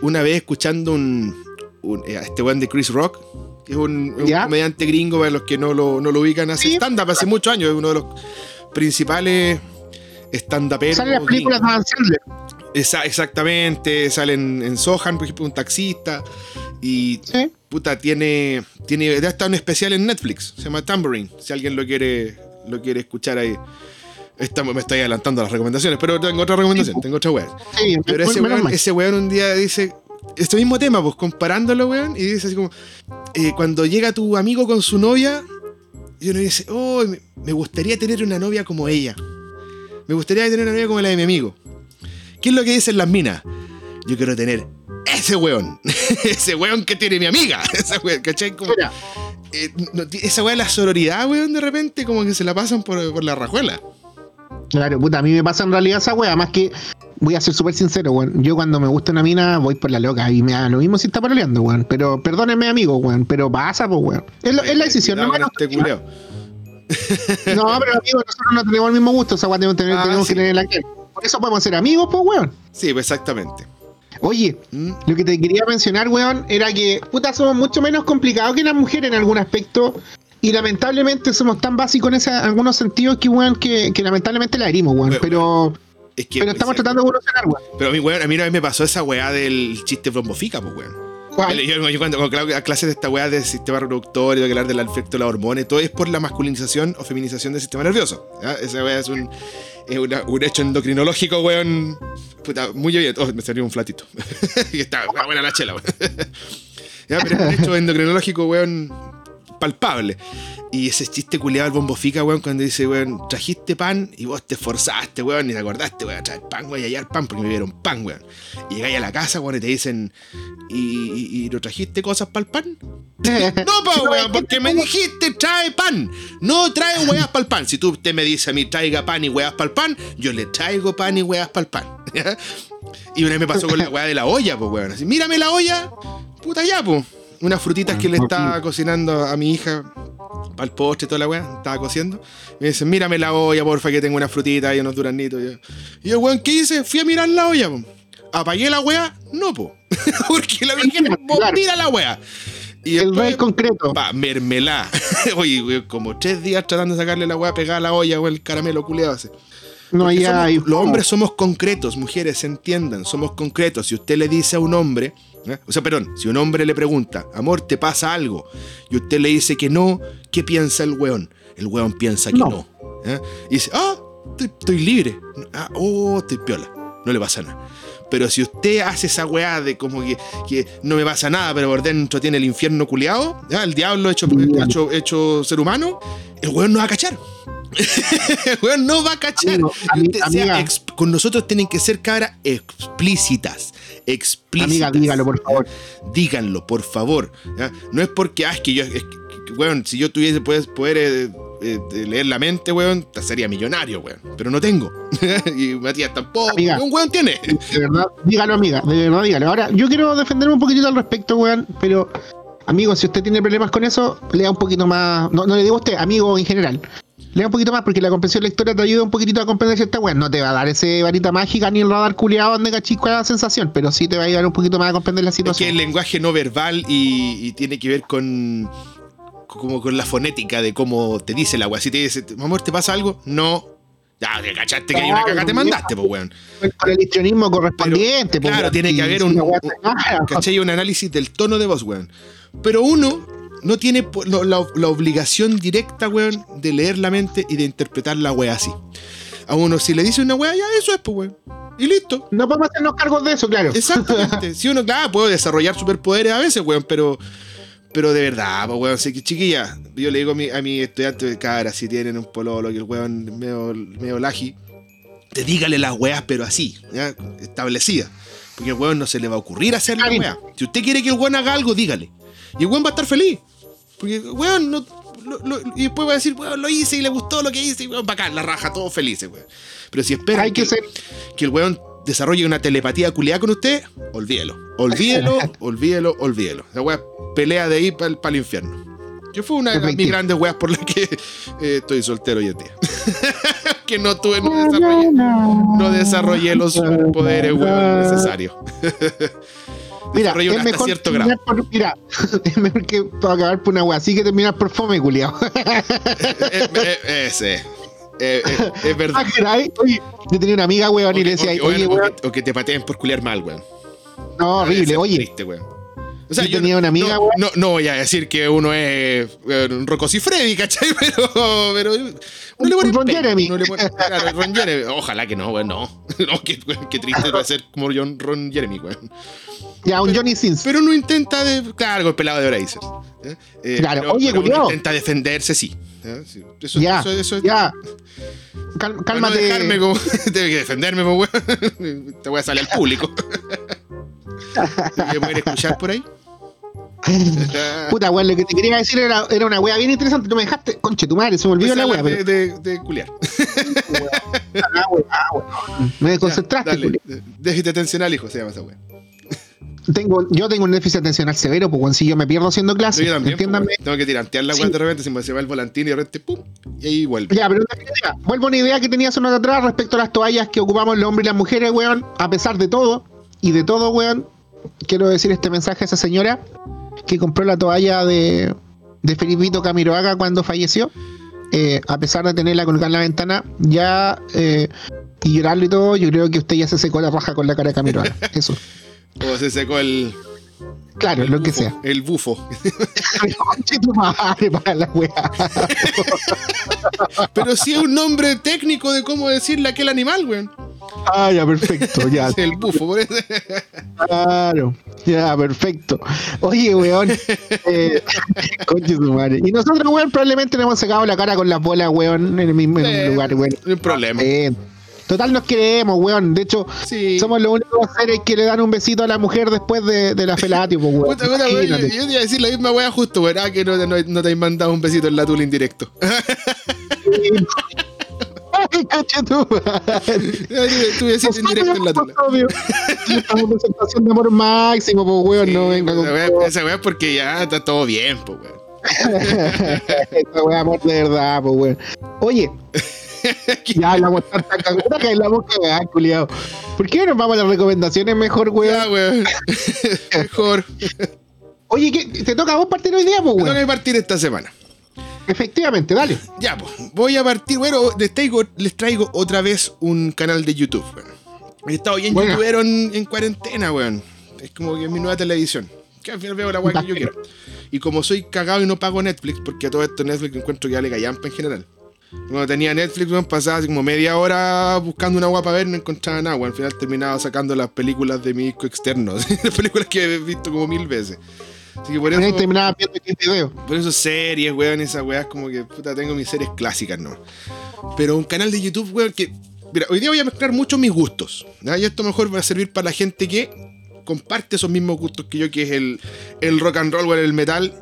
una vez escuchando un, un- eh, a este weón de Chris Rock, es un, comediante gringo, para los que no lo, no lo ubican, hace Sí. stand-up hace muchos años, es uno de los principales stand-uperos. Salen las películas de. Esa- exactamente, salen en Sohan, por ejemplo, un taxista, y Sí. puta, tiene, tiene, ya está un especial en Netflix, se llama Tambourine, si alguien lo quiere, lo quiere escuchar ahí. Estamos, me estoy adelantando a las recomendaciones, pero tengo otra recomendación, tengo otra weá. Sí, Pero ese weón, ese weón un día dice este mismo tema, pues comparándolo, weón, y dice así como, eh, cuando llega tu amigo con su novia, y uno dice, oh, me- gustaría tener una novia como ella. Me gustaría tener una novia como la de mi amigo. ¿Qué es lo que dicen las minas? Yo quiero tener ese weón. ese weón que tiene mi amiga. Esa weón, ¿cachai? Como, eh, no- esa weón, la sororidad, weón, de repente, como que se la pasan por, por la rajuela. Claro, puta, a mí me pasa en realidad esa wea, más que voy a ser súper sincero, weón. Yo cuando me gusta una mina voy por la loca y me da lo mismo si está paroleando, weón. Pero perdónenme, amigo, weón, pero pasa, pues, weón. Es, lo- es la decisión, no, con este. No, pero amigo, nosotros no tenemos el mismo gusto, esa weá tenemos, Ah, tenemos sí. que tener la que. Por eso podemos ser amigos, pues, weón. Sí, pues exactamente. Oye, ¿Mm? lo que te quería mencionar, weón, era que, puta, somos mucho menos complicados que las mujeres en algún aspecto. Y lamentablemente somos tan básicos en ese- algunos sentidos que, weón, que, que lamentablemente la herimos, weón. Weón, Pero, Es que, pero estamos sí. tratando de evolucionar, weón. Pero a mí, weón, a mí una vez me pasó esa weá del chiste brombofica, pues, weón. Yo, yo cuando, cuando claro, a clases de esta weá del sistema reproductor y de hablar del efecto de la hormona y todo es por la masculinización o feminización del sistema nervioso. ¿ya? Esa weá es un, es una- un hecho endocrinológico, weón. Puta, muy bien. Oh, me salió un flatito. y está está buena la chela, weón. ya, pero es un hecho endocrinológico, weón, palpable. Y ese chiste culiado al bombofica, weón, cuando dice, weón, trajiste pan y vos te esforzaste, weón, y te acordaste, weón, traer pan, weón, y hallar pan porque me dieron pan, weón. Y llegáis a la casa, weón, y te dicen, ¿y, y, y no trajiste cosas para el pan? No, pa, weón, porque me dijiste trae pan. No trae weas para el pan. Si tú usted me dice a mí traiga pan y weas para el pan, yo le traigo pan y weas para el pan. Y una vez me pasó con la wea de la olla, pues weón. Así, mírame la olla, puta ya, pues. Unas frutitas que le estaba cocinando a mi hija para el postre y toda la weá, estaba cociendo. Me dicen, mírame la olla, porfa, que tengo unas frutitas y unos duranitos. Y yo, y weón, ¿qué hice? Fui a mirar la olla, po. ¿apagué la wea? No, po. Porque la Claro. tira la wea. Y El rey concreto. pa, mermelá. Oye, weón, como tres días tratando de sacarle la wea pegada a la olla, weón, el caramelo culeado ese. No somos- hay- los hombres somos concretos, mujeres, entiendan, somos concretos. Si usted le dice a un hombre, ¿eh? o sea, perdón, si un hombre le pregunta, amor, ¿te pasa algo? Y usted le dice que no, ¿qué piensa el weón? El weón piensa que no. No. ¿eh? Y dice, ah, estoy, estoy libre. Ah, oh, estoy piola. No le pasa nada. Pero si usted hace esa weá de como que, que no me pasa nada, pero por dentro tiene el infierno culiado, el diablo hecho, hecho, hecho ser humano, el weón no va a cachar. el weón no va a cachar. Amigo, sea amiga. ex- con nosotros tienen que ser cabras explícitas. Explícitas. Amiga, dígalo, por favor. Díganlo, por favor. No es porque, ah, es que yo, es que, weón, si yo tuviese poder, poder eh, eh, leer la mente, weón, sería millonario, weón. Pero no tengo. y Matías tampoco. Amiga. Un weón tiene. De verdad, dígalo, amiga. De verdad, dígalo. Ahora, yo quiero defenderme un poquitito al respecto, weón. Pero, amigo, si usted tiene problemas con eso, lea un poquito más. No, no le digo a usted, amigo en general. Lea un poquito más porque la comprensión lectora te ayuda un poquitito a comprender cierta weón. No te va a dar ese varita mágica ni el radar culiado donde cachis la sensación, pero sí te va a ayudar un poquito más a comprender la Es que situación. el lenguaje no verbal y, y tiene que ver con como con la fonética de cómo te dice la weá. Si te dice, amor, ¿te pasa algo? No. Ya, te cachaste que hay una caga, te mandaste, pues, weón. Con el histrionismo correspondiente. Pero, pues, claro, tiene que haber un- weá un- ¿Cachai? Un análisis del tono de voz, weón. Pero uno no tiene la, la obligación directa, weón, de leer la mente y de interpretar la weá así. A uno, si le dice una weá, ya eso es, pues, weón. Y listo. No podemos hacernos cargos de eso, claro. Exactamente. si uno, claro, puede desarrollar superpoderes a veces, weón, pero. Pero de verdad, pues, weón, así que chiquilla, yo le digo a mi, a mi estudiante de cara, si tienen un pololo que el weón medio, medio laji, te dígale las weas, pero así, ¿ya? establecidas. Porque el weón no se le va a ocurrir hacer la wea. Si usted quiere que el weón haga algo, dígale. Y el weón va a estar feliz. Porque, weón, no, lo- lo- y después va a decir, weón, lo hice y le gustó lo que hice, y weón, bacán, la raja, todos felices, weón. Pero si espera Hay que ser. que el weón desarrolle una telepatía culiada con usted, olvídelo. Olvídelo, olvídelo, olvídelo. La weá pelea de ahí para el infierno. Yo fue una de mis grandes weas por las que eh, estoy soltero hoy en día. que no tuve, no desarrollé, no desarrollé los superpoderes, weón, necesarios. Mira, es mejor cierto terminar grado. por- mira, es mejor que para acabar por una wea así que terminar por fome, culiao. Eh, eh, ese. Eh, es verdad. Oye, yo tenía una amiga, weón, y le decía, o, oye, o que, o que te pateen por culiar mal, weón. no, horrible, oye, Triste, weón. O sea, Yo yo tenía una amiga, no, no, no voy a decir que uno es eh, un Rocos y Freddy, ¿cachai? Pero, pero uno le pone Ron empeño, Jeremy. uno le pone- claro, Ron Jeremy. Ojalá que no, weón, no. No, qué, qué triste va a ser como John, Ron Jeremy, weón. ya, un Johnny Sins. Pero no intenta, de, claro, el pelado de Brazers. ¿eh? Eh, Claro, pero- oye, pero uno intenta defenderse, sí. ¿eh? Sí, Eso, Ya, eso, eso es- ya. Cal- cálmate. No dejarme como. Tengo que defenderme, pues, weón. Te voy a salir al público. ¿Me pueden escuchar por ahí? Puta, weón, lo que te quería decir era, era una wea bien interesante. Tú me dejaste, conche tu madre, se me olvidó la wea. de, Pero, de, de culiar. Ah, ah, weón. Me desconcentraste, de- déficit atencional, hijo, se llama esa wea. Tengo, yo tengo un déficit atencional severo, pues weón, si yo me pierdo haciendo Yo clases, también, pues, entiéndame. tengo que tirantear la Sí. wea de repente, se me se va el volantín y de repente, pum, y ahí vuelve. Ya, pero en definitiva, vuelvo a una idea que tenía hace una atrás respecto a las toallas que ocupamos los hombres y las mujeres, weón. A pesar de todo, y de todo, weón, quiero decir este mensaje a esa señora que compró la toalla de, de Felipito Camiroaga cuando falleció. Eh, a pesar de tenerla colgada en la ventana, ya eh, y llorarlo y todo, yo creo que usted ya se secó la raja con la cara de Camiroaga. Eso. O se secó el. Claro, el lo que sea. El bufo. Pero sí es un nombre técnico de cómo decirle a aquel animal, weón. Ah, ya, perfecto, ya. Es el bufo, por eso. Claro, ya, perfecto. Oye, weón. Eh, conche su madre. Y nosotros, weón, probablemente nos hemos sacado la cara con las bolas, weón, en el mismo Eh, un lugar, weón. No hay problema. Eh, total, nos queremos, weón. De hecho, Sí. somos los únicos seres que le dan un besito a la mujer después de, de la felatio, pues, weón. Puta, puta, weón, yo, te iba a decir la misma weá justo, weón. Ah, que no, no, no te has mandado un besito en la tula indirecto. Tu madre. Tú besito indirecto en la tula. Estamos en presentación de amor máximo, pues, weón. no venga con Esa Esa weá porque ya está todo bien, pues, weón. Esta weá, amor de verdad, pues, weón. Oye, Ya hablamos tanta cagada que hablamos cagada, culiao. ¿Por qué no nos vamos a las recomendaciones mejor, Ya, weón? weón. Mejor. Oye, ¿qué? ¿te toca a vos partir hoy día, pues, weón? que partir esta semana. Efectivamente, dale. Ya, pues, voy a partir. Bueno, les traigo, les traigo otra vez un canal de YouTube, weón. He estado bien Buena. youtubero en, en cuarentena, weón. Es como que es mi nueva televisión. Que al final veo la weá que yo quiero. Y como soy cagado y no pago Netflix, porque a todo esto Netflix encuentro que ya le callampa en general. Cuando tenía Netflix, weón, pasaba así como media hora buscando una guapa para ver, no encontraba nada, weón. Al final terminaba sacando las películas de mi disco externo. las películas que he visto como mil veces. Así que por eso. terminaba viendo este video. Por eso series, weón, esas weas como que puta tengo mis series clásicas, ¿no? Pero un canal de YouTube, weón, que. Mira, hoy día voy a mezclar mucho mis gustos. ¿ya? Y esto mejor va a servir para la gente que comparte esos mismos gustos que yo, que es el, el rock and roll, weón, el metal,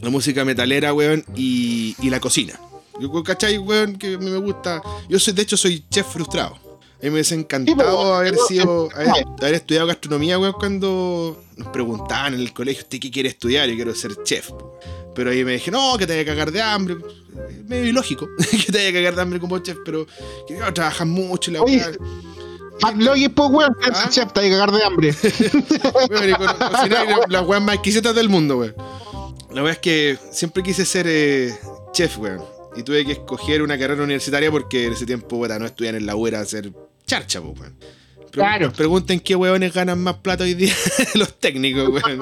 la música metalera, weón, y, y la cocina. Yo, ¿cachai, weón? Que me gusta. Yo soy, de hecho, soy chef frustrado. A mí me hubiese encantado Sí, haber sido. Haber, haber estudiado gastronomía, weón, cuando nos preguntaban en el colegio, ¿usted qué quiere estudiar? Yo quiero ser chef. Pero ahí me dije, no, que te vaya a cagar de hambre. Medio ilógico que te vaya a cagar de hambre como chef, pero que no, trabajas mucho y la Oye. McLoggy, pues, weón, que ¿Ah? chef, te hay que cagar de hambre. Weón, y co- cocinar y las weas más exquisitas del mundo, weón. La weá es que siempre quise ser eh, chef, weón. Y tuve que escoger una carrera universitaria porque en ese tiempo, weón, no estudiar en la U era hacer charcha, po, weón. Claro. Pregunten qué weones ganan más plata hoy día los técnicos, weón.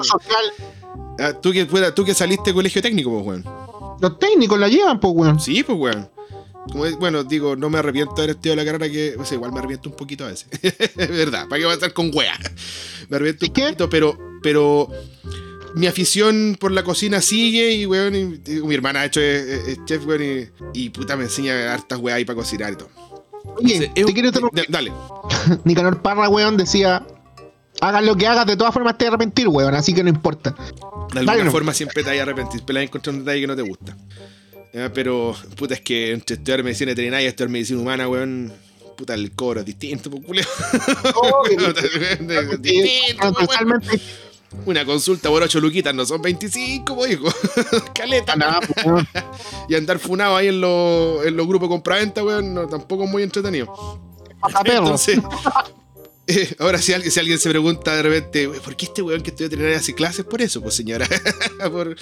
Ah, ¿Tú que, puta, tú que saliste de colegio técnico, pues, weón. Los técnicos la llevan, pues, weón. Sí, pues, weón. Como bueno, digo, no me arrepiento de haber estudiado la carrera que, o sea, igual me arrepiento un poquito a veces. es verdad, ¿para qué voy a estar con wea? Me arrepiento un ¿Qué? poquito, pero, pero mi afición por la cocina sigue y, weón, y- y mi hermana, de hecho, es, es- es chef, weón, y, y puta me enseña hartas weas ahí para cocinar y todo. Oye, te es un- quiero interrumpir. Dale. Nicanor Parra, weón, decía: hagas lo que hagas, de todas formas te vas a arrepentir, weón, así que no importa. De alguna Dale, no. forma siempre te vas a arrepentir, pero vas a encontrar un detalle que no te gusta. Pero, puta, es que entre estudiar medicina veterinaria y estudiar medicina humana, weón, puta, el cobro es distinto, pues, culeo. distinto, pues, weón. Totalmente. Una consulta por 8 luquitas no son 25, pues, hijo. Caleta. Nada. Y andar funado ahí en los, en los grupos compraventa, weón, no, tampoco es muy entretenido. Entonces, eh, ahora si alguien, si alguien se pregunta de repente, "Güey, ¿por qué este weón que estudia veterinaria hace clases? Por eso, pues señora. por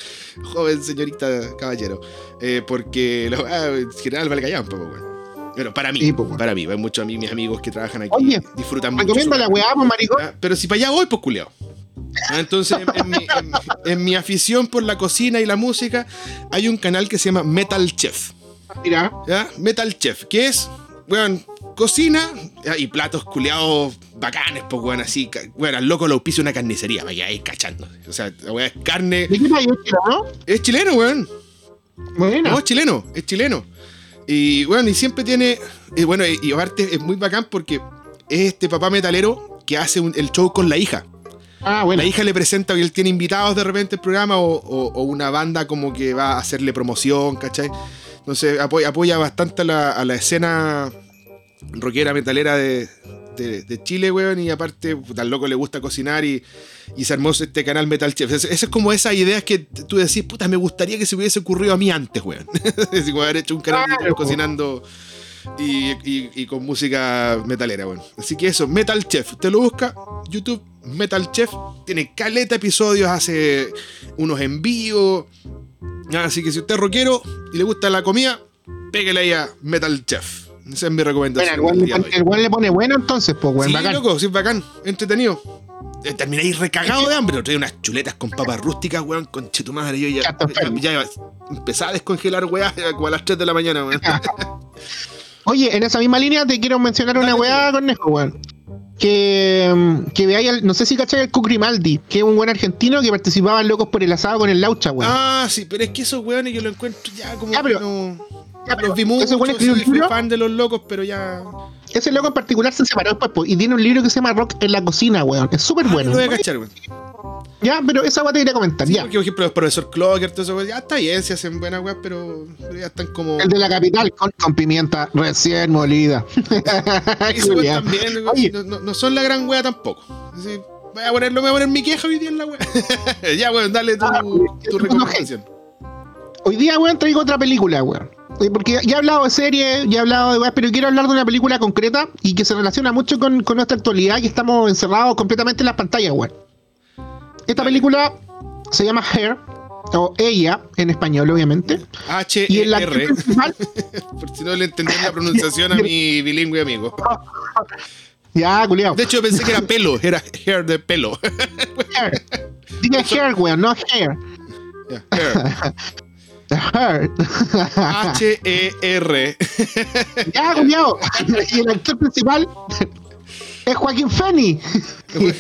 joven señorita caballero. Eh, porque la weá en general vale callampa, pues, weón. Bueno, para mí, Sí, pues, para mí, hay muchos amigos, mis amigos que trabajan aquí, Oye, disfrutan mucho. Recomienda la weá, pues, maricón. Ah, Pero si para allá voy, pues culiao. Ah, Entonces, en, mi, en- en mi afición por la cocina y la música, hay un canal que se llama Metal Chef. Mira, ¿ya? Metal Chef, que es, weón, cocina y platos culeados bacanes, pues, weón, así. Weón, al loco lo auspicia una carnicería, vaya ahí cachando. O sea, la weá es carne. ¿de qué país es, no? Es chileno, weón. Bueno, No, es chileno, es chileno. Y bueno, y siempre tiene. Y bueno, y, y aparte es muy bacán porque es este papá metalero que hace un- el show con la hija. Ah, bueno. La hija le presenta que él tiene invitados de repente al programa o, o- o una banda como que va a hacerle promoción, ¿cachai? Entonces apoya, apoya bastante a la, a la escena rockera metalera de, de- de Chile, weón, y aparte, al loco le gusta cocinar y, y se armó este canal Metal Chef. Esa es como esas ideas que tú decís, puta, me gustaría que se hubiese ocurrido a mí antes, weón. es como haber hecho un canal de Claro, cocinando y, y- y con música metalera, weón. Así que eso, Metal Chef, te lo busca, YouTube, Metal Chef, tiene caleta episodios, hace unos envíos. Así que si usted es rockero y le gusta la comida, pégale ahí a Metal Chef. Esa es mi Bueno, recomendación. el hoy. el weón le pone bueno entonces, pues, weón, Sí, bacán. loco, sí, bacán, entretenido. Eh, Termináis recagado de hambre, trae unas chuletas con papas rústicas, weón, con tu madre. Yo ya, Ya empezaba a descongelar, weá, como a las 3 de la mañana, weón. Oye, en esa misma línea te quiero mencionar una weá, Cornejo, weón. Que, mm, que veáis, al- no sé si cachai el Cook Grimaldi, que es un buen argentino que participaba en Locos por el Asado con el Laucha, weón. Ah, sí, pero es que esos weones yo lo encuentro ya como Ya, pero- que no. Ya, pero Los vi mucho, libro, fan de los locos, pero ya. Ese loco en particular se separó después, po, y tiene un libro que se llama Rock en la cocina, weón. Es súper Ah, bueno. Lo voy a cachar, weón. Ya, pero esa weá te quería comentar, Sí, ya. porque, por ejemplo, el profesor Clocker, todo eso, weón, ya está bien, se hacen buenas weas, pero, ya están como. El de la capital con, con pimienta recién molida. Ese weón también, weón, no, no- no son la gran wea tampoco. Así, voy a ponerlo, voy a poner mi queja hoy día en la wea. ya, weón, dale tu, Ah, tu un recomendación. Hoy día, weón, traigo otra película, weón. Porque ya he hablado de series, ya he hablado de weas, pero quiero hablar de una película concreta y que se relaciona mucho con, con nuestra actualidad, que estamos encerrados completamente en las pantallas, weón. Esta película se llama Hair, o Ella, en español, obviamente. Y actor H-E-R. principal, Por si no le entendí la pronunciación a mi bilingüe amigo. ya, culiao. De hecho, pensé que era pelo, era hair de pelo. Hair. Diga hair, weón, no hair. Hair. Hair. H-E-R. ya, culiao. Y el actor principal es Joaquín Feni.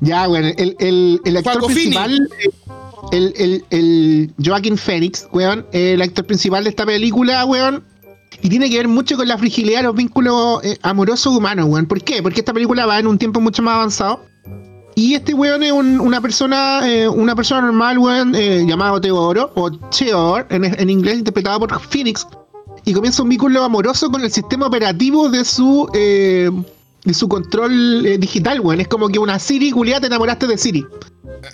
ya, weón, el, el, el actor Joaco Fini. principal, el, el, el Joaquín Phoenix, weón, el actor principal de esta película, weón. Y tiene que ver mucho con la fragilidad de los vínculos eh, amorosos humanos, weón. ¿Por qué? Porque esta película va en un tiempo mucho más avanzado. Y este weón es un- una persona eh, una persona normal, weón, eh, llamado Teodoro, o Theodore, en, en inglés, interpretado por Phoenix. Y comienza un vínculo amoroso con el sistema operativo de su eh, de su control eh, digital, weón. Es como que una Siri, culiá, te enamoraste de Siri.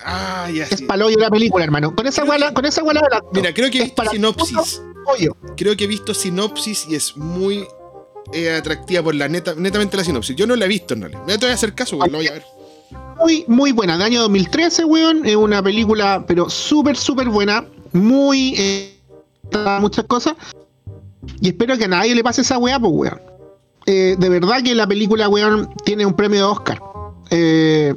Ah, ya Es sí. paloyo la película, hermano. Con esa que- con esa weá la adelanto. Mira, creo que Es para sinopsis. pollo. Creo que he visto sinopsis y es muy eh, atractiva por la neta, netamente la sinopsis. Yo no la he visto, no le. Me voy a hacer caso, güey, lo voy a ver. Muy, muy buena. De año 2013, weón. Es una película, pero súper, súper buena. Muy. Eh, muchas cosas. Y espero que a nadie le pase esa weá, pues, weón. Eh, de verdad que la película, weón, tiene un premio de Oscar. Eh,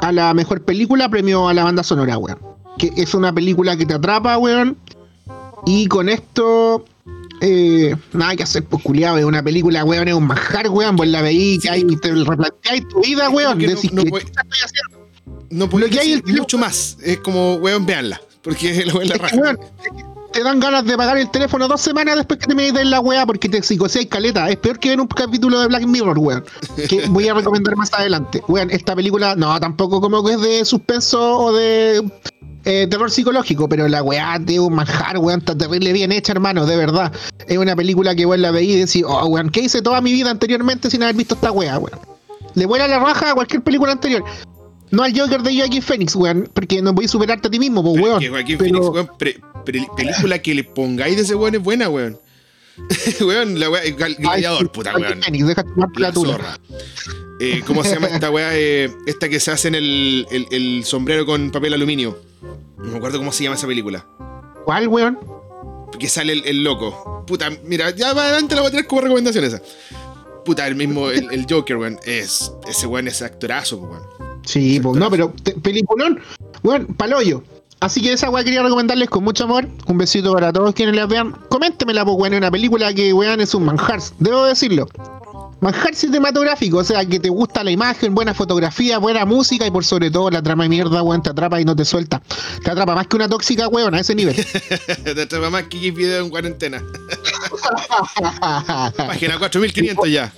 a la mejor película, premio a la banda sonora, weón. Que es una película que te atrapa, weón. Y con esto. Eh, nada que hacer, pues culiado, es una película, weón, es un manjar, weón, pues la veí, que hay, te replanteáis tu vida, weón, que no- decís no que, puede- ¿qué estoy haciendo? No Lo que hay mucho más. Es como, weón, véanla. Porque la weón la que, raja. weón, te dan ganas de pagar el teléfono dos semanas después que te metes en la weá porque te psicoseas caleta. Es peor que ver un capítulo de Black Mirror, weón. Que voy a recomendar más adelante. Weón, esta película, no, tampoco como que es de suspenso o de eh, terror psicológico, pero la weá de un manjar, weón, está terrible bien hecha, hermano, de verdad. Es una película que weón la veí y decís, oh, weón, ¿qué hice toda mi vida anteriormente sin haber visto esta weá, weón? Le vuela la raja a cualquier película anterior. No al Joker de Joaquin Phoenix, weón, porque no voy a superarte a ti mismo, pues, weón. Joaquín Pero- Phoenix, weón, pre- pre- película que le pongáis de ese weón es buena, weón. weón, la weá, gladiador, Ay, puta, weón. Deja La zorra. Eh, ¿Cómo se llama esta weá? Eh, esta que se hace en el, el- el sombrero con papel aluminio. No me acuerdo cómo se llama esa película. ¿Cuál, weón? Que sale el, el loco. Puta, mira, ya más adelante la voy a tener como recomendación esa. Puta, el mismo, el, el Joker, weón. Es, ese weón es actorazo, weón. Sí, pues no, pero te- peliculón, weón, paloyo. Así que esa weá quería recomendarles con mucho amor. Un besito para todos quienes la vean. Coméntemela, pues, weón, una película que, weón, es un manjar. Debo decirlo. Manjar cinematográfico, o sea, que te gusta la imagen, buena fotografía, buena música y por sobre todo la trama de mierda, weón, te atrapa y no te suelta. Te atrapa más que una tóxica, weón, a ese nivel. Te atrapa más que video en cuarentena. Página 4500 ya.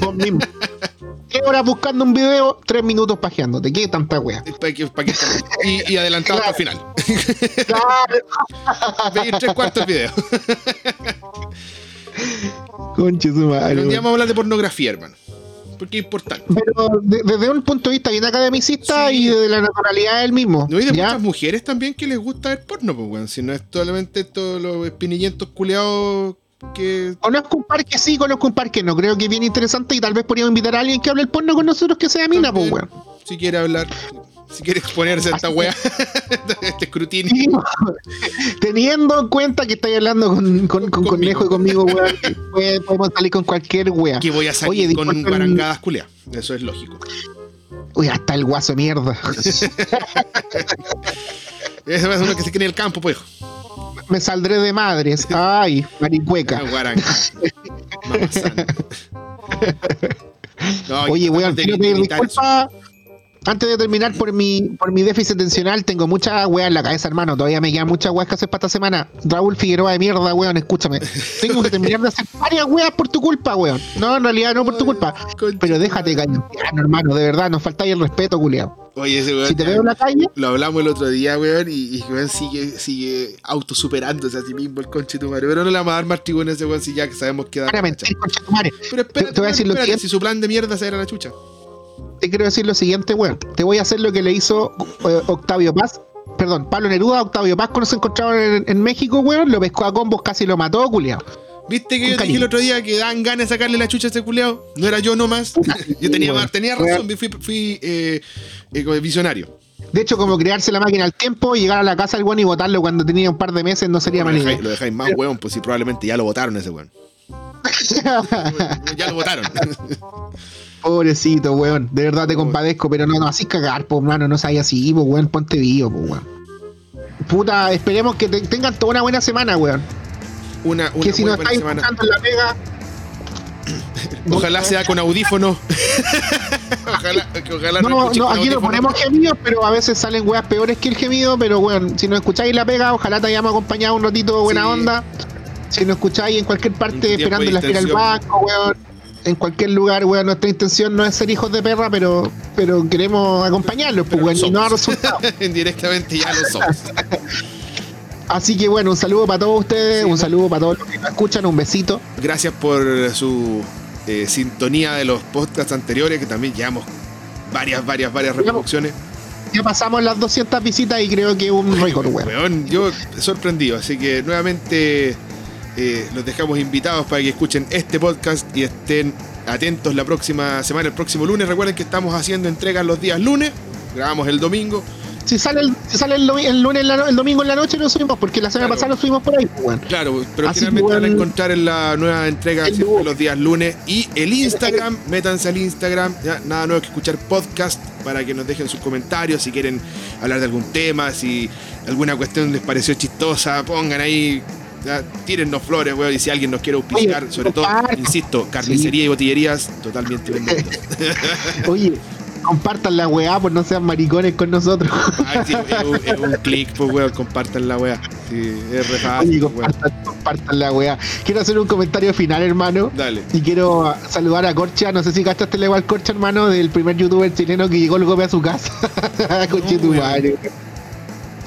Vos mismo. ¿Qué horas buscando un video? Tres minutos pajeándote. ¿Qué tanta wea? Y, y adelantado el final. Claro. Tres cuartos video. Conche su madre, un día vamos a hablar de pornografía, hermano. Porque es importante. Pero de- desde un punto de vista bien academicista Sí. y de la naturalidad del mismo. No hay de ¿ya? muchas mujeres también que les gusta ver porno, pues, weón. Si no es solamente todos los espinillentos culeados que. Conozco un par que sí, conozco un par que no. Creo que es bien interesante y tal vez podríamos invitar a alguien que hable el porno con nosotros que sea mina, pues, weón. Si quiere hablar, si quiere exponerse a esta weá, este escrutinio. Teniendo en cuenta que estáis hablando con, con. Conejo y conmigo, puede- podemos salir con cualquier wea. Que voy a salir Oye, con guarangadas culeadas. Eso es lógico. Uy, hasta el guaso de mierda. Eso es uno que se quiere en el campo, pues. Me saldré de madres. Ay, maricueca. No, Oye, weón, de quiero pedir disculpas. Antes de terminar por mi, por mi déficit atencional, tengo muchas weas en la cabeza, hermano. Todavía me quedan muchas weas que hacer para esta semana. Raúl Figueroa de mierda, weón, escúchame. Tengo que terminar de hacer varias weas por tu culpa, weón. No, en realidad no por tu culpa. Pero déjate callar, hermano, de verdad, nos falta el respeto, culiao. Oye, ese weón. Si te veo en la calle, Lo hablamos el otro día, weón, y, y weón sigue, sigue autosuperándose a sí mismo el conche tu madre. Pero no le vamos a dar más tribunas a ese weón si ya que sabemos que da. para mentir, concha tu madre. Pero espérate, te voy a decir lo siguiente. si su plan de mierda se era la chucha. Te quiero decir lo siguiente, weón. Te voy a hacer lo que le hizo eh, Octavio Paz. perdón, Pablo Neruda, Octavio Paz, cuando se encontraron en, en México, weón, lo pescó a combos, casi lo mató, culiao. ¿Viste que Con yo te dije el otro día que dan ganas de sacarle la chucha a ese culeado? No era yo nomás. yo tenía, weón. tenía razón, fui, fui eh, eh, visionario. De hecho, como crearse la máquina al tiempo y llegar a la casa del weón y votarlo cuando tenía un par de meses no sería idea. dejáis, lo dejáis más weón, pues si probablemente ya lo votaron ese weón. ya lo votaron. Pobrecito, weón. De verdad te compadezco, pero no, no, así cagar, po, mano. No seas así, po, weón. Ponte vivo, po, weón. Puta, esperemos que te- tengan toda una buena semana, weón. Una, una que si nos estáis escuchando en la pega. Ojalá sea con audífono. ojalá, ojalá No, no, con aquí no audífono. ponemos gemidos, pero a veces salen weas peores que el gemido. Pero weón, si nos escucháis la pega, ojalá te hayamos acompañado un ratito buena Sí. onda. Si nos escucháis en cualquier parte esperando en la fila del banco, weón. En cualquier lugar, weón, nuestra intención no es ser hijos de perra, pero, pero queremos acompañarlos, pues, weón, y no a somos. resultados. Indirectamente ya lo somos. Así que bueno, un saludo para todos ustedes, Sí. un saludo para todos los que nos escuchan, un besito. Gracias por su eh, sintonía de los podcasts anteriores, que también llevamos varias, varias, varias reproducciones. Ya pasamos las 200 visitas y creo que es un récord, weón. Weón, yo sorprendido, así que nuevamente eh, los dejamos invitados para que escuchen este podcast y estén atentos la próxima semana, el próximo lunes. Recuerden que estamos haciendo entregas los días lunes, grabamos el domingo. Si sale el, si sale el, lunes, no- el domingo en la noche lo subimos, porque la semana Claro. pasada lo subimos por ahí, weón. Claro, pero Así finalmente van a encontrar en la nueva entrega siempre los días lunes. Y el Instagram, métanse al Instagram, ya, nada nuevo que escuchar podcast para que nos dejen sus comentarios, si quieren hablar de algún tema, si alguna cuestión les pareció chistosa, pongan ahí, ya, tírennos flores, weón, y si alguien nos quiere auspiciar, Oye, sobre todo, insisto, carnicería y botillerías, totalmente bienvenidos. Oye, compartan la weá, pues no sean maricones con nosotros. Ay, sí, es un, es un clic, pues weón, compartan la weá. Sí, es re fácil, Oye, weón. compartan, la weá. Quiero hacer un comentario final, hermano. Dale. Y quiero saludar a Corcha, no sé si cachaste la igual Corcha, hermano, del primer youtuber chileno que llegó el golpe a su casa. Weón. madre.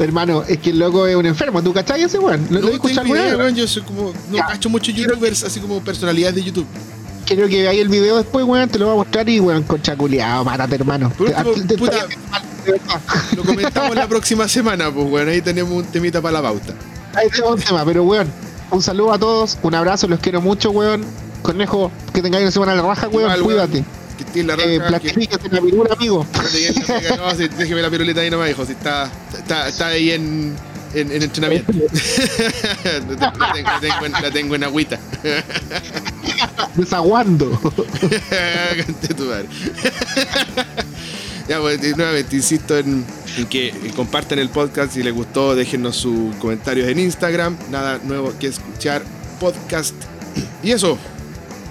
Hermano, es que el loco es un enfermo, ¿tú cachai ese weón? ¿Lo, No lo idea, weón? weón, yo soy como, no Ya. cacho muchos youtubers, así como personalidades de YouTube. Quiero que veáis el video después, weón, te lo voy a mostrar y weón, Corcha culiao, mátate, hermano. Por último, te- te- puta. te-. Lo comentamos la próxima semana, pues bueno, ahí tenemos un temita para la pauta. Ahí tenemos un tema, pero weón, un saludo a todos, un abrazo, los quiero mucho, weón. Conejo, que tengáis una semana de la raja, weón, Igual, cuídate. weón, Que estés la Eh, Plantifícate la pirula, amigo. no déjeme la piruleta ahí nomás, hijo, si está, está, está ahí en, en, en entrenamiento. la, tengo, la tengo en, la tengo en agüita. Desaguando. Tu madre. ya, pues, nuevamente insisto en, en que eh, compartan el podcast si les gustó, déjennos sus comentarios en Instagram. Nada nuevo que escuchar podcast. Y eso,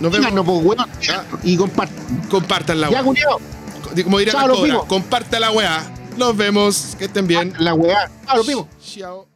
nos vemos. Díganos, pues, weón. Y compartan. Compartan la Ya, weá. culiao. Como diría Chao, la cobra, compartan la weá. Nos vemos, que estén bien. La weá. Chao, los vimos. Chao.